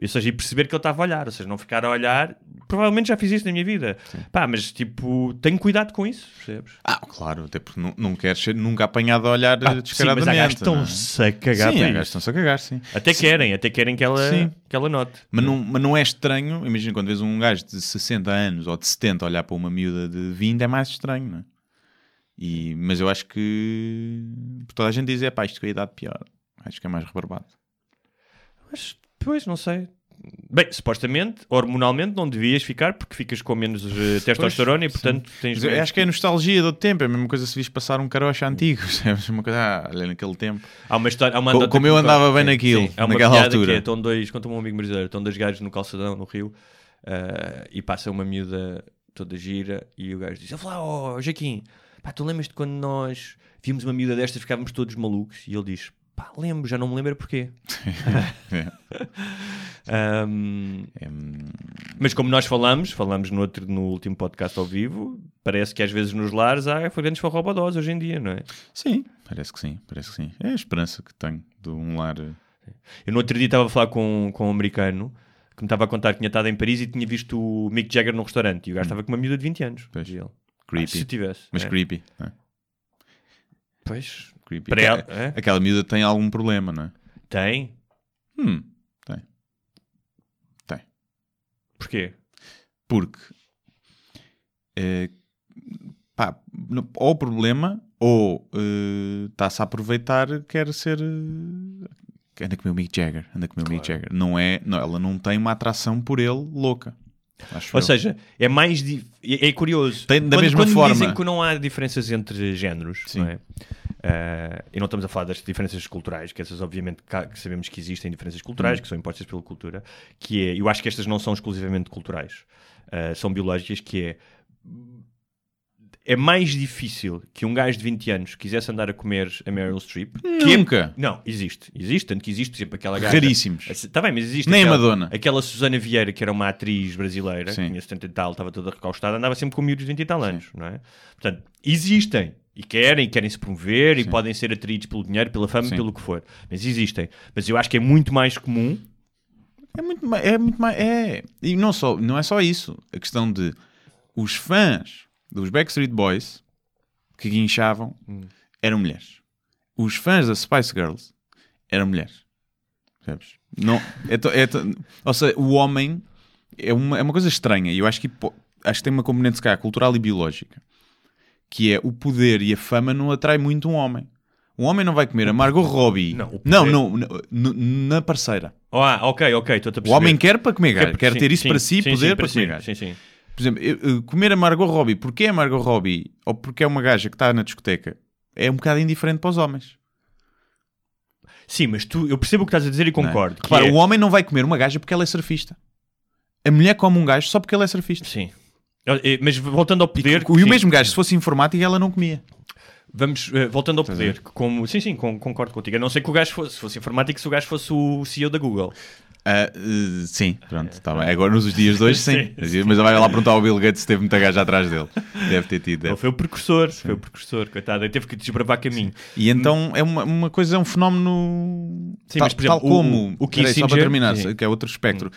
ou seja, e perceber que ele estava a olhar, ou seja, não ficar a olhar, provavelmente já fiz isso na minha vida, pá, mas tipo, tenho cuidado com isso, percebes? Ah, claro, até porque não, não queres ser nunca apanhado a olhar Ah, sim, descaradamente. mas há que não é? estão-se a cagar Sim, para estão-se a cagar, sim. Até querem, até querem que ela, Sim. que ela note. Mas não, mas não é estranho, imagina quando vês um gajo de 60 anos ou de 70 olhar para uma miúda de 20 é mais estranho, não é? E, mas eu acho que toda a gente diz, é pá, isto com a idade pior. Acho que é mais rebarbado. Mas, pois, não sei. Bem, supostamente, hormonalmente, não devias ficar porque ficas com menos eh, testosterona e, portanto, tens. Mas eu acho que é nostalgia do tempo, é a mesma coisa se vis passar um carocha antigo, sabes? Uma coisa, ah, olha naquele tempo. Há uma história. Há uma Co- anedota como eu andava bem sim, naquilo, sim. Há uma naquela piada altura. Que é, estão dois, conta um amigo brasileiro, estão dois gajos no calçadão, no Rio, eh, e passa uma miúda toda gira, e o gajo diz: Eu lá, oh, Jaquim, pá, tu lembras de quando nós vimos uma miúda destas e ficávamos todos malucos? E ele diz: Pá, lembro, já não me lembro porquê. É. É, hum, Mas como nós falamos, falamos no, outro, no último podcast ao vivo, parece que às vezes nos lares há grandes farrobodós hoje em dia, não é? sim, parece que sim, parece que sim. É a esperança que tenho de um lar. eh, Eu no outro dia estava a falar com, com um americano que me estava a contar que tinha estado em Paris e tinha visto o Mick Jagger num restaurante e o gajo estava com uma miúda de 20 anos. Pois. creepy. Ah, se tivesse. mas é. creepy. é? Pois, creepy. para ela, Aquela, é? aquela miúda tem algum problema, não é? tem. Hum, tem. Tem. Porquê? Porque eh, pá, ou o problema ou eh, está-se a aproveitar, quer ser eh, anda com o meu Mick Jagger, anda com o meu Mick Jagger. Não é, não, ela não tem uma atração por ele louca. Acho Ou eu. seja, é mais. É, é curioso. Tem- da quando, mesma quando forma. dizem que não há diferenças entre géneros, Sim. não é? Ah, e não estamos a falar das diferenças culturais, que essas, obviamente, que sabemos que existem diferenças Hum. culturais, que são impostas pela cultura, que é. Eu acho que estas não são exclusivamente culturais, ah, são biológicas, que é. É mais difícil que um gajo de 20 anos quisesse andar a comer a Meryl Streep. que é- Nunca. Não, existe. Existe, tanto que existe, por exemplo, aquela gaja... Raríssimos. Está bem, mas existe Nem a aquela, Madonna. Aquela Susana Vieira, que era uma atriz brasileira, Sim. que tinha 70 e tal, estava toda recaustada, andava sempre com miúdos de 20 e tal anos, não é? Portanto, existem. E querem, querem se promover e podem ser atraídos pelo dinheiro, pela fama, Sim. pelo que for. Mas existem. Mas eu acho que é muito mais comum. É muito mais. É muito mais é. E não, só, não é só isso. A questão de os fãs dos Backstreet Boys que guinchavam eram mulheres. Os fãs da Spice Girls eram mulheres. Percebes? Não, é to- é to- ou seja, o homem é uma, é uma coisa estranha e eu acho que, acho que tem uma componente calhar, cultural e biológica que é o poder e a fama não atrai muito um homem. Um homem não vai comer a Margot Robbie. Não, não, não, na parceira. Ah, ok, ok, estou a O homem quer para comer gajo, quer sim, ter isso sim, para si, sim, poder para si, comer gajo. Sim, sim. Por exemplo, eu- comer a Margot Robbie, porque é a Margot Robbie ou porque é uma gaja que está na discoteca, é um bocado indiferente para os homens. Sim, mas tu, eu percebo o que estás a dizer e é? concordo. que Repara, é- o homem não vai comer uma gaja porque ela é surfista. A mulher come um gajo só porque ele é surfista. Sim. Eh, Mas voltando ao poder. E o sim. mesmo gajo, se fosse informático, ela não comia. Vamos, eh, voltando ao poder, que como, sim, sim, con- concordo contigo. A não ser que o gajo fosse, se fosse informático, se o gajo fosse o CEO da Google. Eh, sim, pronto, tá bem. Agora nos dias de hoje, sim. Sim, Mas vai lá perguntar ao Bill Gates se teve muita gaja atrás dele. Deve ter tido. Deve. foi o precursor, foi o precursor, coitado. Ele teve que desbravar caminho. E então é uma, uma coisa, é um fenómeno Sim, tal, mas, exemplo, tal como o- o peraí, só para Kissinger- terminar, sim. que é outro espectro.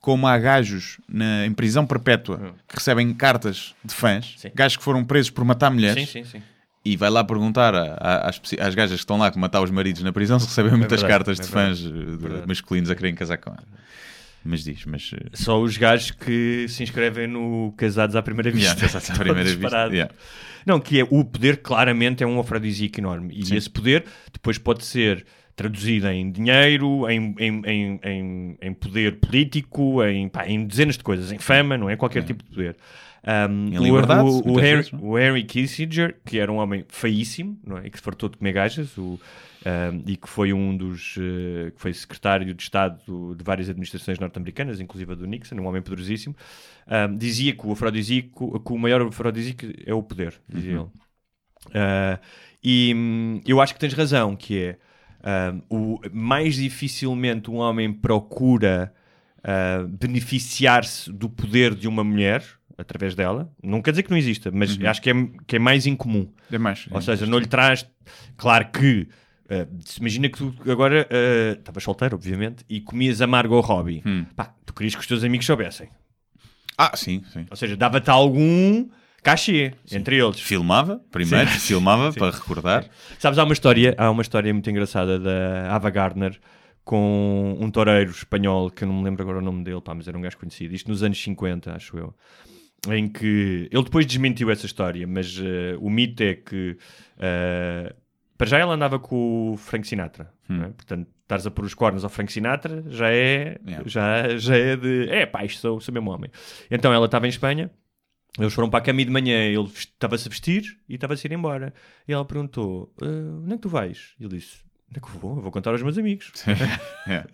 como há gajos na, em prisão perpétua que recebem cartas de fãs, Hum. Sim. gajos que foram presos por matar mulheres, Sim, sim, sim. E vai lá perguntar a- a- às, às gajas que estão lá que matar os maridos na prisão se recebem muitas verdade, cartas é de fãs eh, de verdade. masculinos a quererem casar com ela. Mas diz, mas. eh, Só os gajos que se inscrevem no Casados à Primeira Vista. Yeah, exato, à primeira vista, yeah. Não, que é o poder claramente é um afrodisíaco enorme. E Sim. esse poder depois pode ser traduzido em dinheiro, em, em, em, em, em poder político, em, pá, em dezenas de coisas, em fama, não é? Qualquer tipo de poder. Um, Em liberdade, o, o, Henry, vezes, é? o Henry Kissinger, que era um homem feíssimo, não é? E que se fartou de comer gajas, o, um, e que foi um dos eh, que foi secretário de Estado de várias administrações norte-americanas, inclusive a do Nixon, um homem poderosíssimo, um, dizia que o afrodisíaco, que o maior afrodisíaco é o poder, dizia ele. Uh, e hum, eu acho que tens razão, que é um, o, mais dificilmente um homem procura uh, beneficiar-se do poder de uma mulher através dela. Não quer dizer que não exista, mas acho que é, que é mais incomum. É mais. Ou seja, não lhe traz. Claro que. uh, se imagina que tu agora uh, estavas solteiro, obviamente, e comias a Margot Robbie. Hum. Pá, tu querias que os teus amigos soubessem. Ah, sim, sim. Ou seja, dava-te algum cachê entre eles. Filmava, primeiro, Sim. filmava Sim. para recordar. Sabes, há uma história, há uma história muito engraçada da Ava Gardner com um toureiro espanhol, que eu não me lembro agora o nome dele, pá, mas era um gajo conhecido, isto nos anos 50, acho eu, em que ele depois desmentiu essa história, mas eh, o mito é que eh, para já ela andava com o Frank Sinatra, não é? portanto, estares a pôr os cornos ao Frank Sinatra já é, Yeah. já, já é de, é pá, isto sou, sou mesmo homem. Então ela estava em Espanha, eles foram para a cama de manhã ele estava-se a vestir e estava-se a ir embora. E ela perguntou: "Ah, onde é que tu vais? E ele disse: onde é que eu vou? Eu vou contar aos meus amigos. É.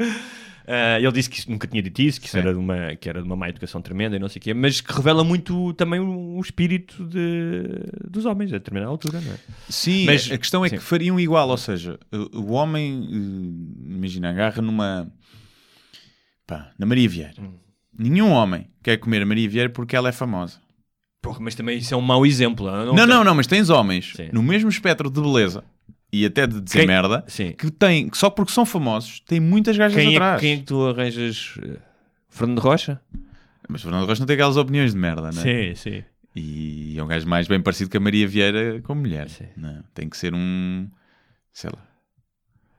Ah, ele disse que nunca tinha dito isso, que isso Sim. era de, uma, que era de uma má educação tremenda e não sei o quê, mas que revela muito também o, o espírito de, dos homens a determinada altura, não é? Sim, Mas- a questão é sim. que fariam igual, ou seja, o o homem, eh, imagina, agarra numa. pá, na Maria Vieira. Hum. Nenhum homem quer comer a Maria Vieira porque ela é famosa. Porra, mas também isso é um mau exemplo. Não, Não, não, não, mas tens homens Sim. no mesmo espectro de beleza e até de dizer Quem- merda Sim. que que só porque são famosos, têm muitas gajas Quem é, atrás. quem é que tu arranjas? Fernando Rocha? Mas Fernando Rocha não tem aquelas opiniões de merda, não é? Sim, sim. E é um gajo mais bem parecido que a Maria Vieira como mulher. Sim. Não, tem que ser um. sei lá.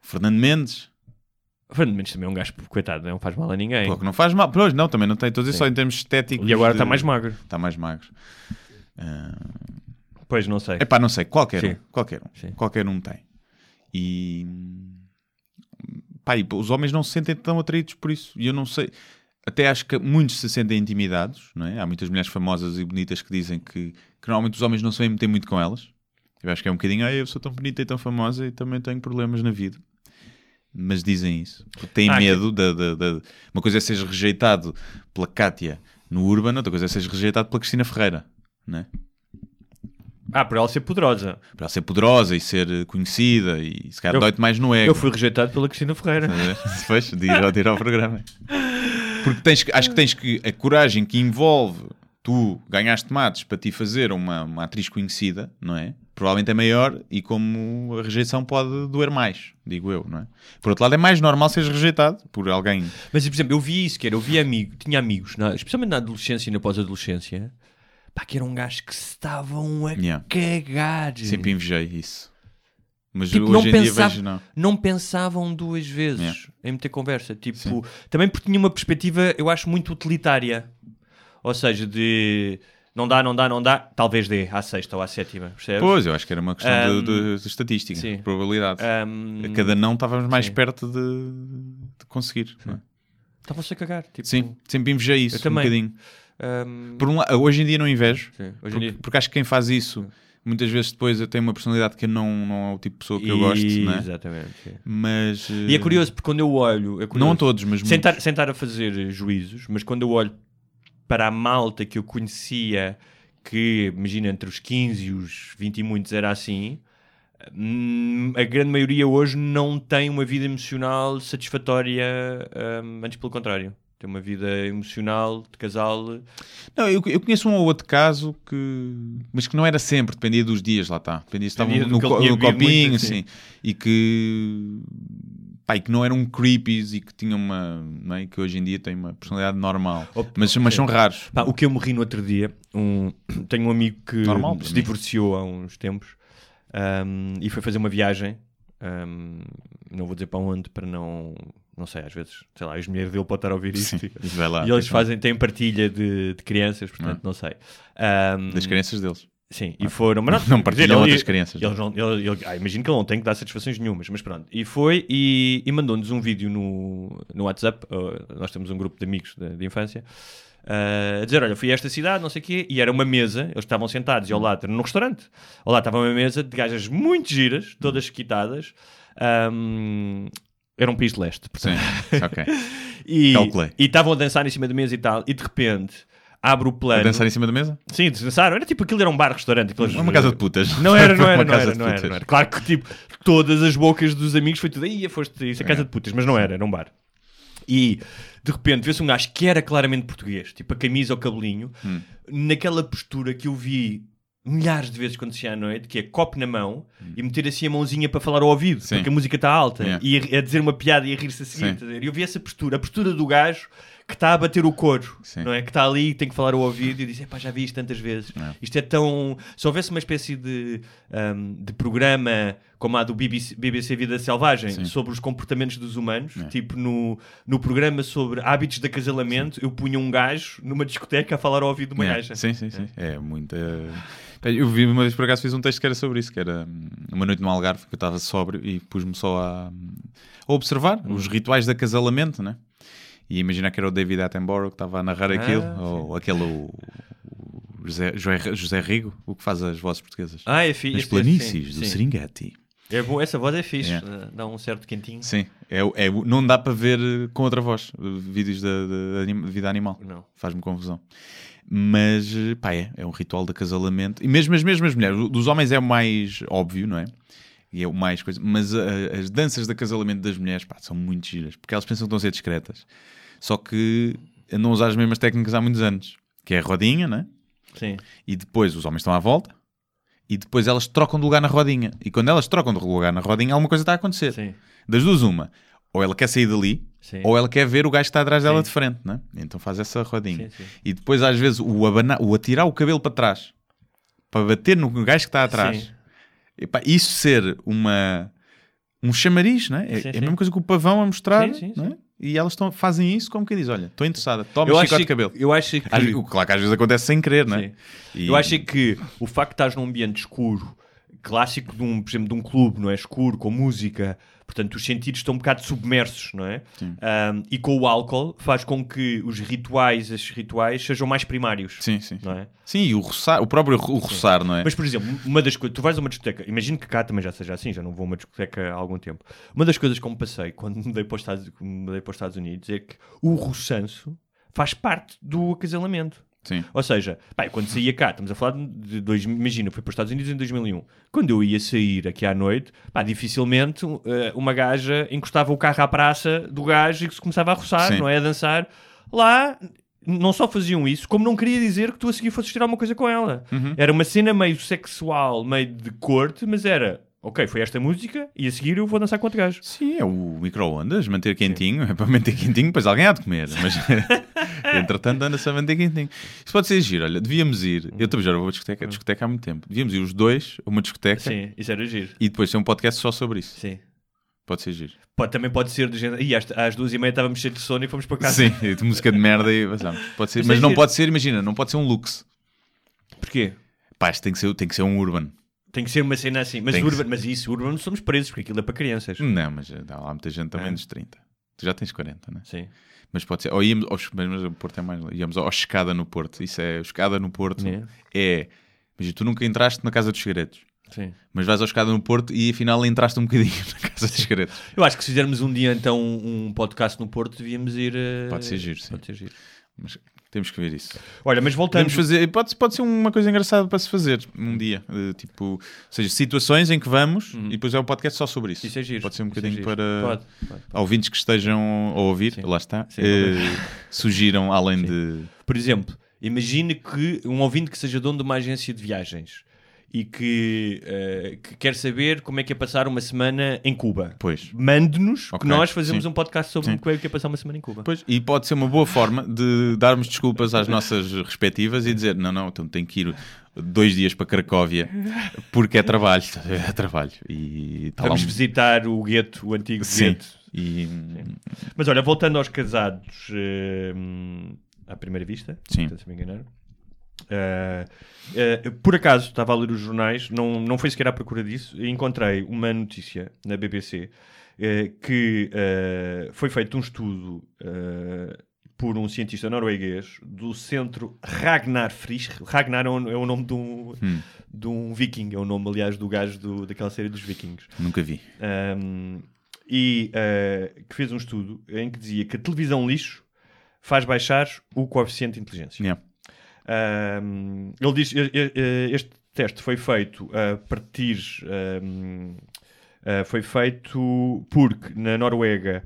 Fernando Mendes. Fernando Mendes também é um gajo, coitado, não faz mal a ninguém. Pô, que não faz mal. Pois, não, também não tem. Estou a dizer só em termos estéticos. E agora de- está mais magro. Está mais magro. Pois, não sei. É pá, não sei. Qualquer Sim. um. Qualquer um. Sim. Qualquer um tem. E. Pá, e os homens não se sentem tão atraídos por isso. E eu não sei. Até acho que muitos se sentem intimidados, não é? Há muitas mulheres famosas e bonitas que dizem que, que normalmente os homens não se vêm meter muito com elas. Eu acho que é um bocadinho, ah, eu sou tão bonita e tão famosa e também tenho problemas na vida. Mas dizem isso. Porque têm Ah, que- medo da- Uma coisa é seres rejeitado pela Kátia no Urban, outra coisa é seres rejeitado pela Cristina Ferreira, não é? Ah, por ela ser poderosa. Para ela ser poderosa e ser conhecida e se calhar dói-te mais no ego. Eu fui rejeitado pela Cristina Ferreira. Depois de ir, ao- de ir ao programa. Porque tens que- acho que tens que. A coragem que envolve tu ganhaste mates para ti fazer uma, uma atriz conhecida, não é? Provavelmente é maior e como a rejeição pode doer mais, digo eu, não é? Por outro lado, é mais normal seres rejeitado por alguém. Mas, por exemplo, eu vi isso, que era, eu vi amigo, tinha amigos, na- especialmente na adolescência e na pós-adolescência, pá, que eram gajos que se estavam a Yeah. cagar. Sempre invejei isso. Mas Tipo, hoje não em dia pensava- vejo, não. Não pensavam duas vezes Yeah. em meter conversa. Tipo, Sim. também porque tinha uma perspectiva, eu acho, muito utilitária. Ou seja, de não dá, não dá, não dá, talvez dê à sexta ou à sétima, percebes? Pois, eu acho que era uma questão de- Um, de, de estatística, sim. de probabilidade. Ahm, A cada não estávamos mais sim. perto de, de conseguir. é? Estavam-se a cagar. Tipo, Sim, sempre invejei isso Eu também. um bocadinho. Ahm, Por um hoje em dia não invejo, sim, porque, porque acho que quem faz isso muitas vezes depois tem uma personalidade que não, não é o tipo de pessoa que eu gosto, não é? Exatamente. sim. Mas. E é curioso porque quando eu olho. É curioso, Não a todos, mas sem estar a fazer juízos, mas quando eu olho para a malta que eu conhecia, que imagina entre os 15 e os 20 e muitos era assim, hum, a grande maioria hoje não tem uma vida emocional satisfatória, hum, antes pelo contrário. Tem uma vida emocional de casal. Não, eu, eu conheço um ou outro caso que. Mas que não era sempre, dependia dos dias, lá está. Dependia se do no, co- tinha no copinho, assim. sim. E que. pá, e que não eram creepies e que tinham uma. Não é? que hoje em dia têm uma personalidade normal. Op- Mas, mas são raros. Pá, o que eu morri no outro dia, um- tenho um amigo que Normal, se divorciou há uns tempos um, e foi fazer uma viagem. um, não vou dizer para onde, para não. Não sei, às vezes, sei lá, as mulheres dele podem estar a ouvir isto. Sim, e- vai lá. e eles fazem, têm partilha de, de crianças, portanto, não sei. Um, Das crianças deles. Sim, e foram. Mas Não quer partilham ele- outras crianças. Eles não, ele, ele- ah, imagino que ele não tem que dar satisfações nenhumas, mas pronto. E foi e, e mandou-nos um vídeo no, no WhatsApp. uh, nós temos um grupo de amigos de, de infância. uh, a dizer: Olha, fui a esta cidade, não sei o quê, e era uma mesa. Eles estavam sentados e ao lado, num restaurante. Ao lado estava uma mesa de gajas muito giras, todas quitadas. Um, era um país de leste, portanto. Sim, ok. E Calculei. estavam a dançar em cima da mesa e tal, e de repente abre o A plano. dançar em cima da mesa? Sim, dançaram. Era tipo aquilo, era um bar-restaurante. É uma casa de putas. não era, não era, não era, não era, não era. Claro que, tipo, todas as bocas dos amigos foi tudo, aí foste isso, é casa É. de putas, mas não era, era um bar. E, de repente, vê-se um gajo que era claramente português, tipo, a camisa ao cabelinho, Hum. naquela postura que eu vi milhares de vezes quando se ia à noite, que é copo na mão e meter assim a mãozinha para falar ao ouvido, Hum. Sim. porque a música está alta, Yeah. e a, a dizer uma piada e a rir-se a seguir. Sim. E eu vi essa postura, a postura do gajo que está a bater o couro, Sim. não é? Que está ali e tem que falar ao ouvido e diz: Epá, já vi isto tantas vezes. É. Isto é tão. Se houvesse uma espécie de, um, de programa como a do BBC, BBC Vida Selvagem Sim. sobre os comportamentos dos humanos, É. tipo no, no programa sobre hábitos de acasalamento, eu punha um gajo numa discoteca a falar ao ouvido de uma Yeah. gaja. Sim, sim, sim. É muito. Eu vi uma vez por acaso fiz um texto que era sobre isso, que era hum, uma noite no Algarve, que eu estava sóbrio e pus-me só a, a observar Hum. os rituais de acasalamento, né? E imaginar que era o David Attenborough que estava a narrar aquilo, Ah, ou aquele o, o José, José, Rigo, o que faz as vozes portuguesas. Ah, é fixe. Nas sim, planícies sim, do sim. É bom, essa voz é fixe, Yeah. eh, dá um certo quentinho. Sim, é, é, não dá para ver eh, com outra voz eh, vídeos de, de anim- de vida animal. Não. Faz-me confusão. Mas, pá, é, é um ritual de acasalamento. E mesmo as mesmas mulheres, dos homens é o mais óbvio, não é? E é o mais coisa. Mas eh, as danças de acasalamento das mulheres, pá, são muito giras. Porque elas pensam que estão a ser discretas. Só que andam a usar as mesmas técnicas há muitos anos. Que é a rodinha, não é? Sim. E depois os homens estão à volta. E depois elas trocam de lugar na rodinha. E quando elas trocam de lugar na rodinha, alguma coisa está a acontecer. Sim. Das duas, uma. Ou ela quer sair dali, Sim. ou ela quer ver o gajo que está atrás dela Sim. de frente, né? Então faz essa rodinha. Sim. E depois, às vezes, o, abana, o atirar o cabelo para trás para bater no gajo que está atrás. Epá, isso ser uma um chamariz, né? É, é a mesma coisa que o pavão a mostrar, Sim, né? E elas estão, fazem isso como que diz: Olha, estou interessada, toma chicote de cabelo. eu acho que. Às- o- claro que às vezes acontece sem querer, né? E- Eu acho que o facto de estás num ambiente escuro, clássico de um, por exemplo, de um clube, não é? Escuro, com música, portanto, os sentidos estão um bocado submersos, não é? Um, e com o álcool faz com que os rituais, esses rituais, sejam mais primários, Sim, sim. não é? Sim, e o, roçar, o próprio o roçar, não é? Mas, por exemplo, uma das coisas, tu vais a uma discoteca, imagino que cá também já seja assim, já não vou a uma discoteca há algum tempo. Uma das coisas que eu me passei quando me mudei para os Estados, mudei para os Estados Unidos é que o roçanço faz parte do acasalamento. Sim. Ou seja, pá, quando saía cá, estamos a falar de dois, imagina, fui para os Estados Unidos em 2001. Quando eu ia sair aqui à noite, pá, dificilmente eh, uma gaja encostava o carro à praça do gajo e que se começava a roçar, Sim. não é? A dançar. Lá, não só faziam isso, como não queria dizer que tu a seguir fosses tirar uma coisa com ela. Uhum. Era uma cena meio sexual, meio de corte, mas era, ok, foi esta música e a seguir eu vou dançar com outro gajo. Sim, é o micro-ondas, manter quentinho, é para manter quentinho, depois alguém há de comer, mas entretanto anda-se a manter quentinho. Isso pode ser giro, olha, devíamos ir, eu também já vou a discoteca, a discoteca há muito tempo, devíamos ir os dois a uma discoteca Sim, isso era giro. e depois ter um podcast só sobre isso. Sim. Pode ser giro. Pode, também pode ser de género. E às, às duas e meia estávamos cheios de sono e fomos para casa. Sim, de música de merda e passamos. Pode ser, Isso mas é não giro. pode ser, imagina, não pode ser um lux. Porquê? Pá, tem que ser, tem que ser um urban. Tem que ser uma cena assim. Mas, Tem urban, mas isso, urban somos presos, porque aquilo é para crianças. Não, mas eh, há muita gente também É. dos 30. Tu já tens 40, né? Sim. Mas pode ser. Ou íamos, aos, mas o Porto é mais. Íamos ao Escada no Porto. Isso é. Escada no Porto É. é. Imagina, tu nunca entraste na Casa dos Segredos. Sim. Mas vais ao Escada no Porto e afinal entraste um bocadinho na Casa dos Segredos. Eu acho que se fizermos um dia então um podcast no Porto, devíamos ir. eh, Pode ser giro, sim. Pode ser giro. Mas temos que ver isso. Olha, mas voltando. Podemos fazer, pode, pode ser uma coisa engraçada para se fazer um dia. eh, tipo, ou seja, situações em que vamos e depois é um podcast só sobre isso. Uhum. Isso é giro. Pode ser um é bocadinho giro. para Pode, pode. ouvintes que estejam a ouvir, Sim. lá está, Sim, eh, sugiram além de. Por exemplo, imagine que um ouvinte que seja dono de uma agência de viagens e que, uh, que quer saber como é que é passar uma semana em Cuba. Pois. Mande-nos Ok, que nós fazemos sim. um podcast sobre Sim. como é que é passar uma semana em Cuba. Pois, e pode ser uma boa forma de darmos desculpas às nossas respectivas e dizer: não, não, então tenho que ir dois dias para Cracóvia porque é trabalho, é trabalho. E lá Vamos um- visitar o gueto, o antigo Sim. gueto. E, Mas olha, voltando aos casados eh, à primeira vista, Sim. se me enganar. Eh, eh, por acaso estava a ler os jornais, não, não foi sequer à procura disso, e encontrei uma notícia na BBC eh, que foi feito um estudo por um cientista norueguês do centro Ragnar Frisch. Ragnar é o, é o nome de um, Hum. de um viking, é o nome, aliás, do gajo do, daquela série dos vikings. nunca vi. Um, e uh, que fez um estudo em que dizia que a televisão lixo faz baixar o coeficiente de inteligência. Yeah. Um, ele diz este teste foi feito a partir um, foi feito porque na Noruega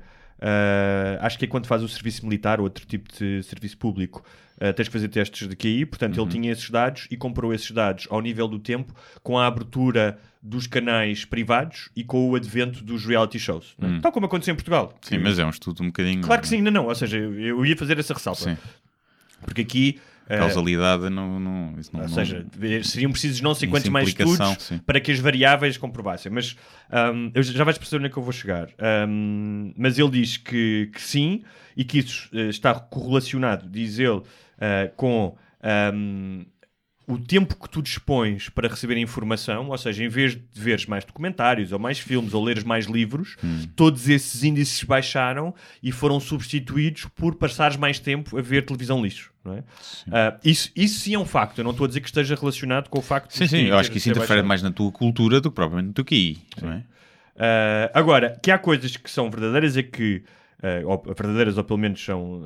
acho que é quando faz o serviço militar ou outro tipo de serviço público uh, tens que fazer testes de QI, portanto ele tinha esses dados e comprou esses dados ao nível do tempo com a abertura dos canais privados e com o advento dos reality shows, é? tal como aconteceu em Portugal. Sim, mas é um estudo um bocadinho. Claro que sim, ainda não, ou seja, eu, eu ia fazer essa ressalva, Sim. porque aqui uh, Causalidade não. não, não ou não- seja, seriam precisos não sei quantos mais estudos sim. para que as variáveis comprovassem. Mas hum, eu já vais perceber onde é que eu vou chegar. Hum, mas ele diz que, que sim e que isso eh, está correlacionado, diz ele, eh, com hum, o tempo que tu dispões para receber a informação, ou seja, em vez de veres mais documentários ou mais filmes ou leres mais livros, Hum. todos esses índices baixaram e foram substituídos por passares mais tempo a ver televisão lixo. É? Ah, isso, isso sim é um facto. Eu não estou a dizer que esteja relacionado com o facto de Sim, sim, eu acho que isso ter interfere baixado. mais na tua cultura do que propriamente no teu QI. É? Ah, agora, que há coisas que são verdadeiras é que, ah, ou verdadeiras ou pelo menos são,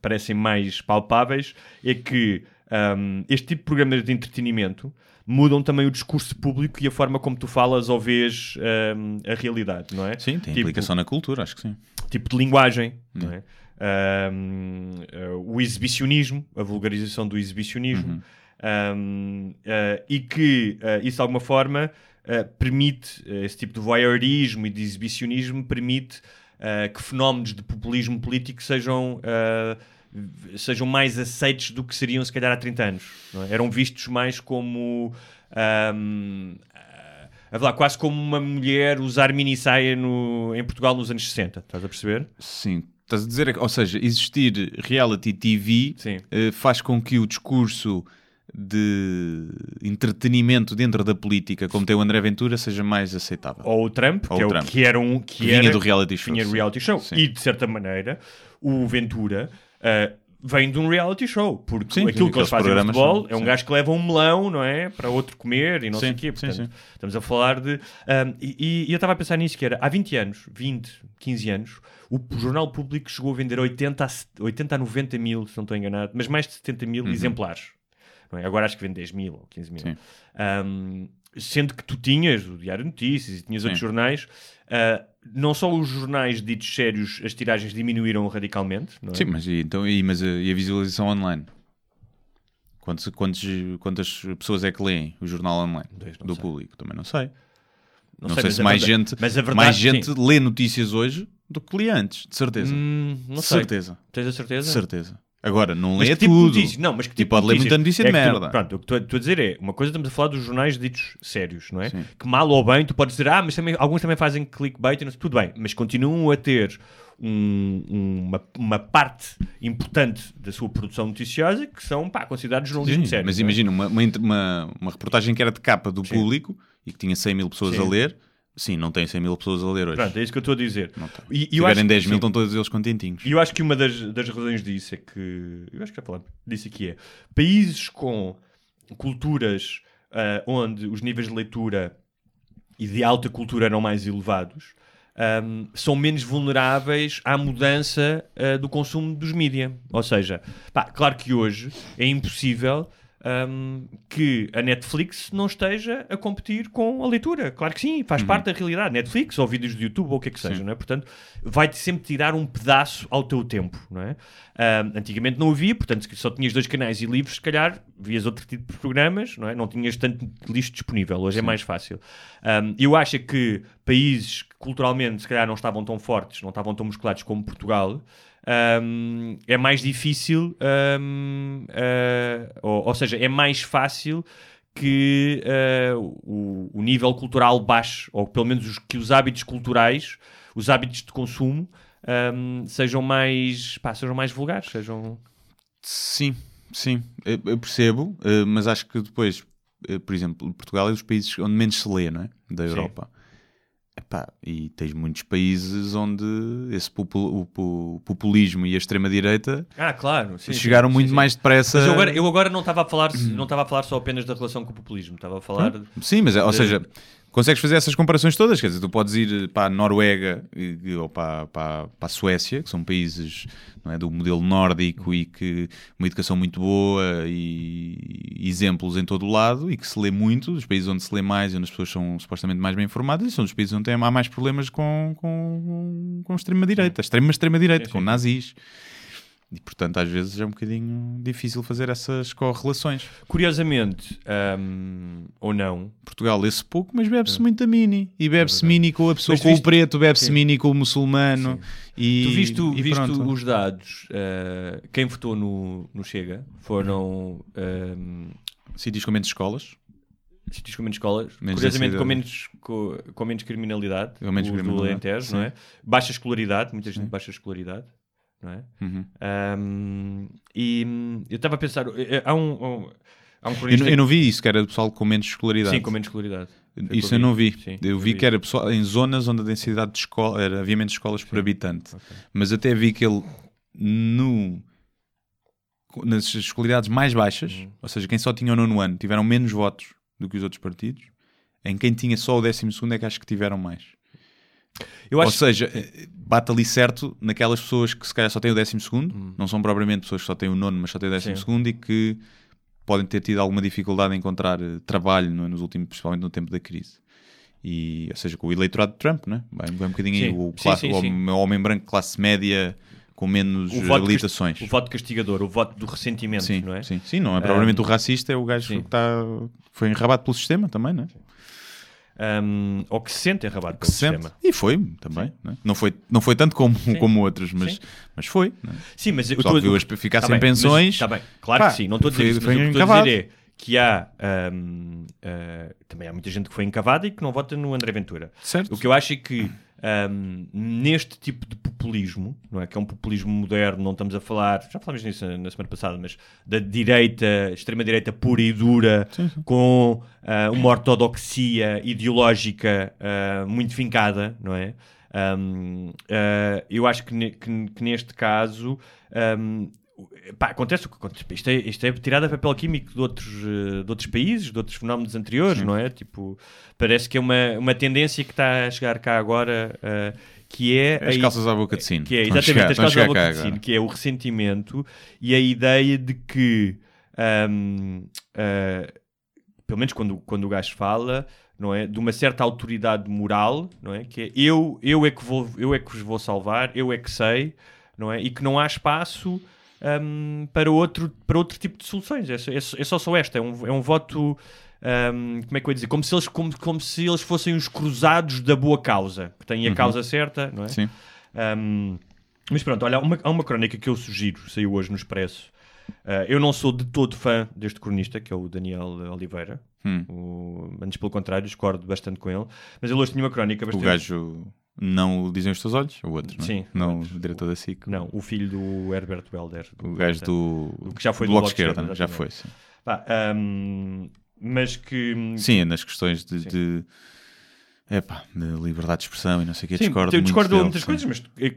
parecem mais palpáveis, é que ahm, este tipo de programas de entretenimento mudam também o discurso público e a forma como tu falas ou vês ahm, a realidade, não é? Sim, tem Tipo, implicação na cultura, acho que sim. tipo de linguagem, não é? Eh, o exibicionismo, a vulgarização do exibicionismo, Ahm, eh, e que eh, isso de alguma forma eh, permite, esse tipo de voyeurismo e de exibicionismo permite que fenómenos de populismo político sejam, sejam mais aceitos do que seriam se calhar há 30 anos. é? Eram vistos mais como ahm, a falar quase como uma mulher usar mini saia no, em Portugal nos anos 60, estás a perceber? Sim. Estás a dizer, ou seja, existir reality TV eh, faz com que o discurso de entretenimento dentro da política, como tem o André Ventura, seja mais aceitável. Ou o Trump, Ou que, o é Trump. O, que era um que Vinha era, do reality show, vinha do reality show. Sim. E de certa maneira, o Ventura ah, vem de um reality show, porque Sim, aquilo sim, que eles fazem no futebol é um sim. gajo que leva um melão, não é? Para outro comer e não sei o quê. Portanto, estamos a falar de. ah, e, e eu estava a pensar nisso, que era há 20 anos, 20, 15 anos, o Jornal Público chegou a vender 80 a, 80 a 90 mil, se não estou enganado, mas mais de 70 mil exemplares. não é? Agora acho que vende 10 mil ou 15 mil. Um, sendo que tu tinhas o Diário de Notícias e tinhas Sim. outros jornais, uh, não só os jornais ditos sérios, as tiragens diminuíram radicalmente, é? Sim, mas, e, então, e, mas a, e a visualização online? Quantos, quantos, quantas pessoas é que leem o jornal online do sei. público? Também não sei. Não, sei, sei, mas se a mais verdade- gente, mas a verdade- mais gente sim. lê notícias hoje do que lê antes, de certeza. Hum, não de sei. certeza. Tens a De certeza? certeza. Agora, não Mas lê que tipo tudo. notícias? Não, mas que E tipo pode de ler muita notícia É de tu- merda. pronto, o que tu- estou a dizer é, uma coisa estamos a falar dos jornais ditos sérios, não é? Sim. Que mal ou bem, tu podes dizer, ah, mas também, alguns também fazem clickbait e não sei, tudo bem, mas continuam a ter um- uma, uma parte importante da sua produção noticiosa que são, pá, considerados jornalismo Sim, sério. mas não é? imagina, uma, uma, uma reportagem que era de capa do Sim. público e que tinha 100 mil pessoas Sim. a ler. Sim, não tem 100 mil pessoas a ler hoje. Pronto, é isso que eu estou a dizer. E, Se tiverem acho, 10 mil, sim, estão todos eles contentinhos. E eu acho que uma das, das razões disso é que. Eu acho que já falamos disso aqui é. Países com culturas ah, onde os níveis de leitura e de alta cultura eram mais elevados ahm, são menos vulneráveis à mudança ah, do consumo dos mídia. Ou seja, pá, claro que hoje é impossível um, que a Netflix não esteja a competir com a leitura. Claro que sim, faz parte da realidade. Netflix ou vídeos de YouTube ou o que é que seja, não é? Portanto, vai-te sempre tirar um pedaço ao teu tempo, não é? Um, antigamente não havia, portanto, se só tinhas dois canais e livros, se calhar vias outro tipo de programas, não é? Não tinhas tanto lixo disponível. Hoje é mais fácil. Um, eu acho é que países que culturalmente, se calhar, não estavam tão fortes, não estavam tão musculados como Portugal, um, é mais difícil, um, uh, ou, ou, seja, é mais fácil que uh, o, o, nível cultural baixe, ou pelo menos os, que os hábitos culturais, os hábitos de consumo, um, sejam mais pá, sejam mais vulgares, sejam. Sim, sim, eu percebo, uh, mas acho que depois, por exemplo, Portugal é dos países onde menos se lê, não é? Da Europa. Sim. Epá, e tens muitos países onde esse popul o populismo e a extrema-direita ah, claro, sim, chegaram sim, muito sim, mais depressa. Mas eu agora, eu agora não estava a falar não estava a falar só apenas da relação com o populismo, estava a falar. Sim, mas é, ou seja, consegues fazer essas comparações todas. Quer dizer, tu podes ir para a Noruega ou para, para, para a Suécia, que são países é, do modelo nórdico e que uma educação muito boa e, exemplos em todo o lado e que se lê muito, os países onde se lê mais e onde as pessoas são supostamente mais bem informadas, e são os países onde há mais problemas com, com, com extrema-direita, extrema extrema-direita, com nazis. E portanto, às vezes é um bocadinho difícil fazer essas correlações. Curiosamente, um, ou não, Portugal lê-se pouco, mas bebe-se é. muito a mini. E bebe-se é mini com a pessoa mas com viste... o preto, bebe-se mini com o muçulmano. E, tu viste, e viste os dados? Uh, quem votou no, no Chega foram. Um... Sítios com menos escolas sítios com menos escolas, menos curiosamente com menos, com, com, menos criminalidade, com menos o, criminalidade. do Alentejo, não é? Baixa escolaridade, muita gente baixa escolaridade não é? Uhum. Um, e eu estava a pensar, eh, eh, há um, há um eu, eu, não vi isso, que era pessoal com menos escolaridade. Sim, com menos escolaridade. Foi isso eu não vi. Sim, eu vi, vi, que era pessoal em zonas onde a densidade de escola era, havia menos escolas Sim. por habitante. Okay. Mas até vi que ele no nas escolaridades mais baixas, uhum. ou seja, quem só tinha o nono ano, tiveram menos votos do que os outros partidos. Em quem tinha só o décimo segundo é que acho que tiveram mais. Eu acho... Ou seja, bate ali certo naquelas pessoas que se calhar só têm o décimo segundo, hum. não são propriamente pessoas que só têm o nono, mas só têm o décimo Sim. segundo e que podem ter tido alguma dificuldade em encontrar eh, trabalho no, nos últimos, principalmente no tempo da crise. E, ou seja, com o eleitorado de Trump, né? vai, vai um bocadinho sim. aí, o, classe, sim, sim, o homem branco classe média com menos o habilitações. O voto castigador, o voto do ressentimento, sim, não é? Sim, sim não é provavelmente um, o racista, é o gajo que está, foi enrabado pelo sistema também, não é? Um, ou que se sente enrabado pelo sistema. Sente. E foi também. Né? Não, foi, não foi tanto como, como outros, mas, mas foi. Né? Sim, mas eu estou a ficar tá sem bem, pensões. Está bem, claro Pá, que sim. Não estou a dizer isso, mas o que estou a dizer é que há um, uh, ah, também há muita gente que foi encavada e que não vota no André Ventura. Certo. O que eu acho é que um, neste tipo de populismo, não é? Que é um populismo moderno, não estamos a falar, já falámos nisso na semana passada, mas da direita, extrema-direita pura e dura, sim, sim. com uh, uma ortodoxia ideológica uh, muito fincada, não é? Um, uh, eu acho que, que, que neste caso um, Pá, acontece o que acontece. Isto é, isto é tirado a papel químico de outros, de outros países, de outros fenómenos anteriores, Sim. não é? Tipo, parece que é uma, uma tendência que está a chegar cá agora, uh, que é... As a, calças à boca de sino. Que é, exatamente, chegar, as calças à boca de sino, que é o ressentimento e a ideia de que, um, uh, ah, pelo menos quando, quando o gajo fala, não é? De uma certa autoridade moral, não é? Que é eu, eu, é que vou, eu é que vos vou salvar, eu é que sei, não é? E que não há espaço um, para, outro, para outro tipo de soluções. É, é, é só só esta. É um, é um voto. Um, como é que eu ia dizer? Como se, eles, como, como se eles fossem os cruzados da boa causa, que têm a uhum. causa certa, não é? Sim. Um, mas pronto, olha, há uma, há uma crónica que eu sugiro, saiu hoje no Expresso. Uh, eu não sou de todo fã deste cronista, que é o Daniel Oliveira. Hum. O, antes, pelo contrário, discordo bastante com ele. Mas ele hoje tinha uma crónica bastante. O gajo não o dizem os teus olhos? O outro, não é? Sim. Não o diretor da SIC? Não, o filho do Herbert Welder. O gajo do, que já foi do, Bloco, Bloco Esquerda, esquerda já foi, sim. Pá, um, mas que... Sim, é nas questões de... de... Epá, de liberdade de expressão e não sei o que, sim, discordo eu discordo de muitas coisas, mas é,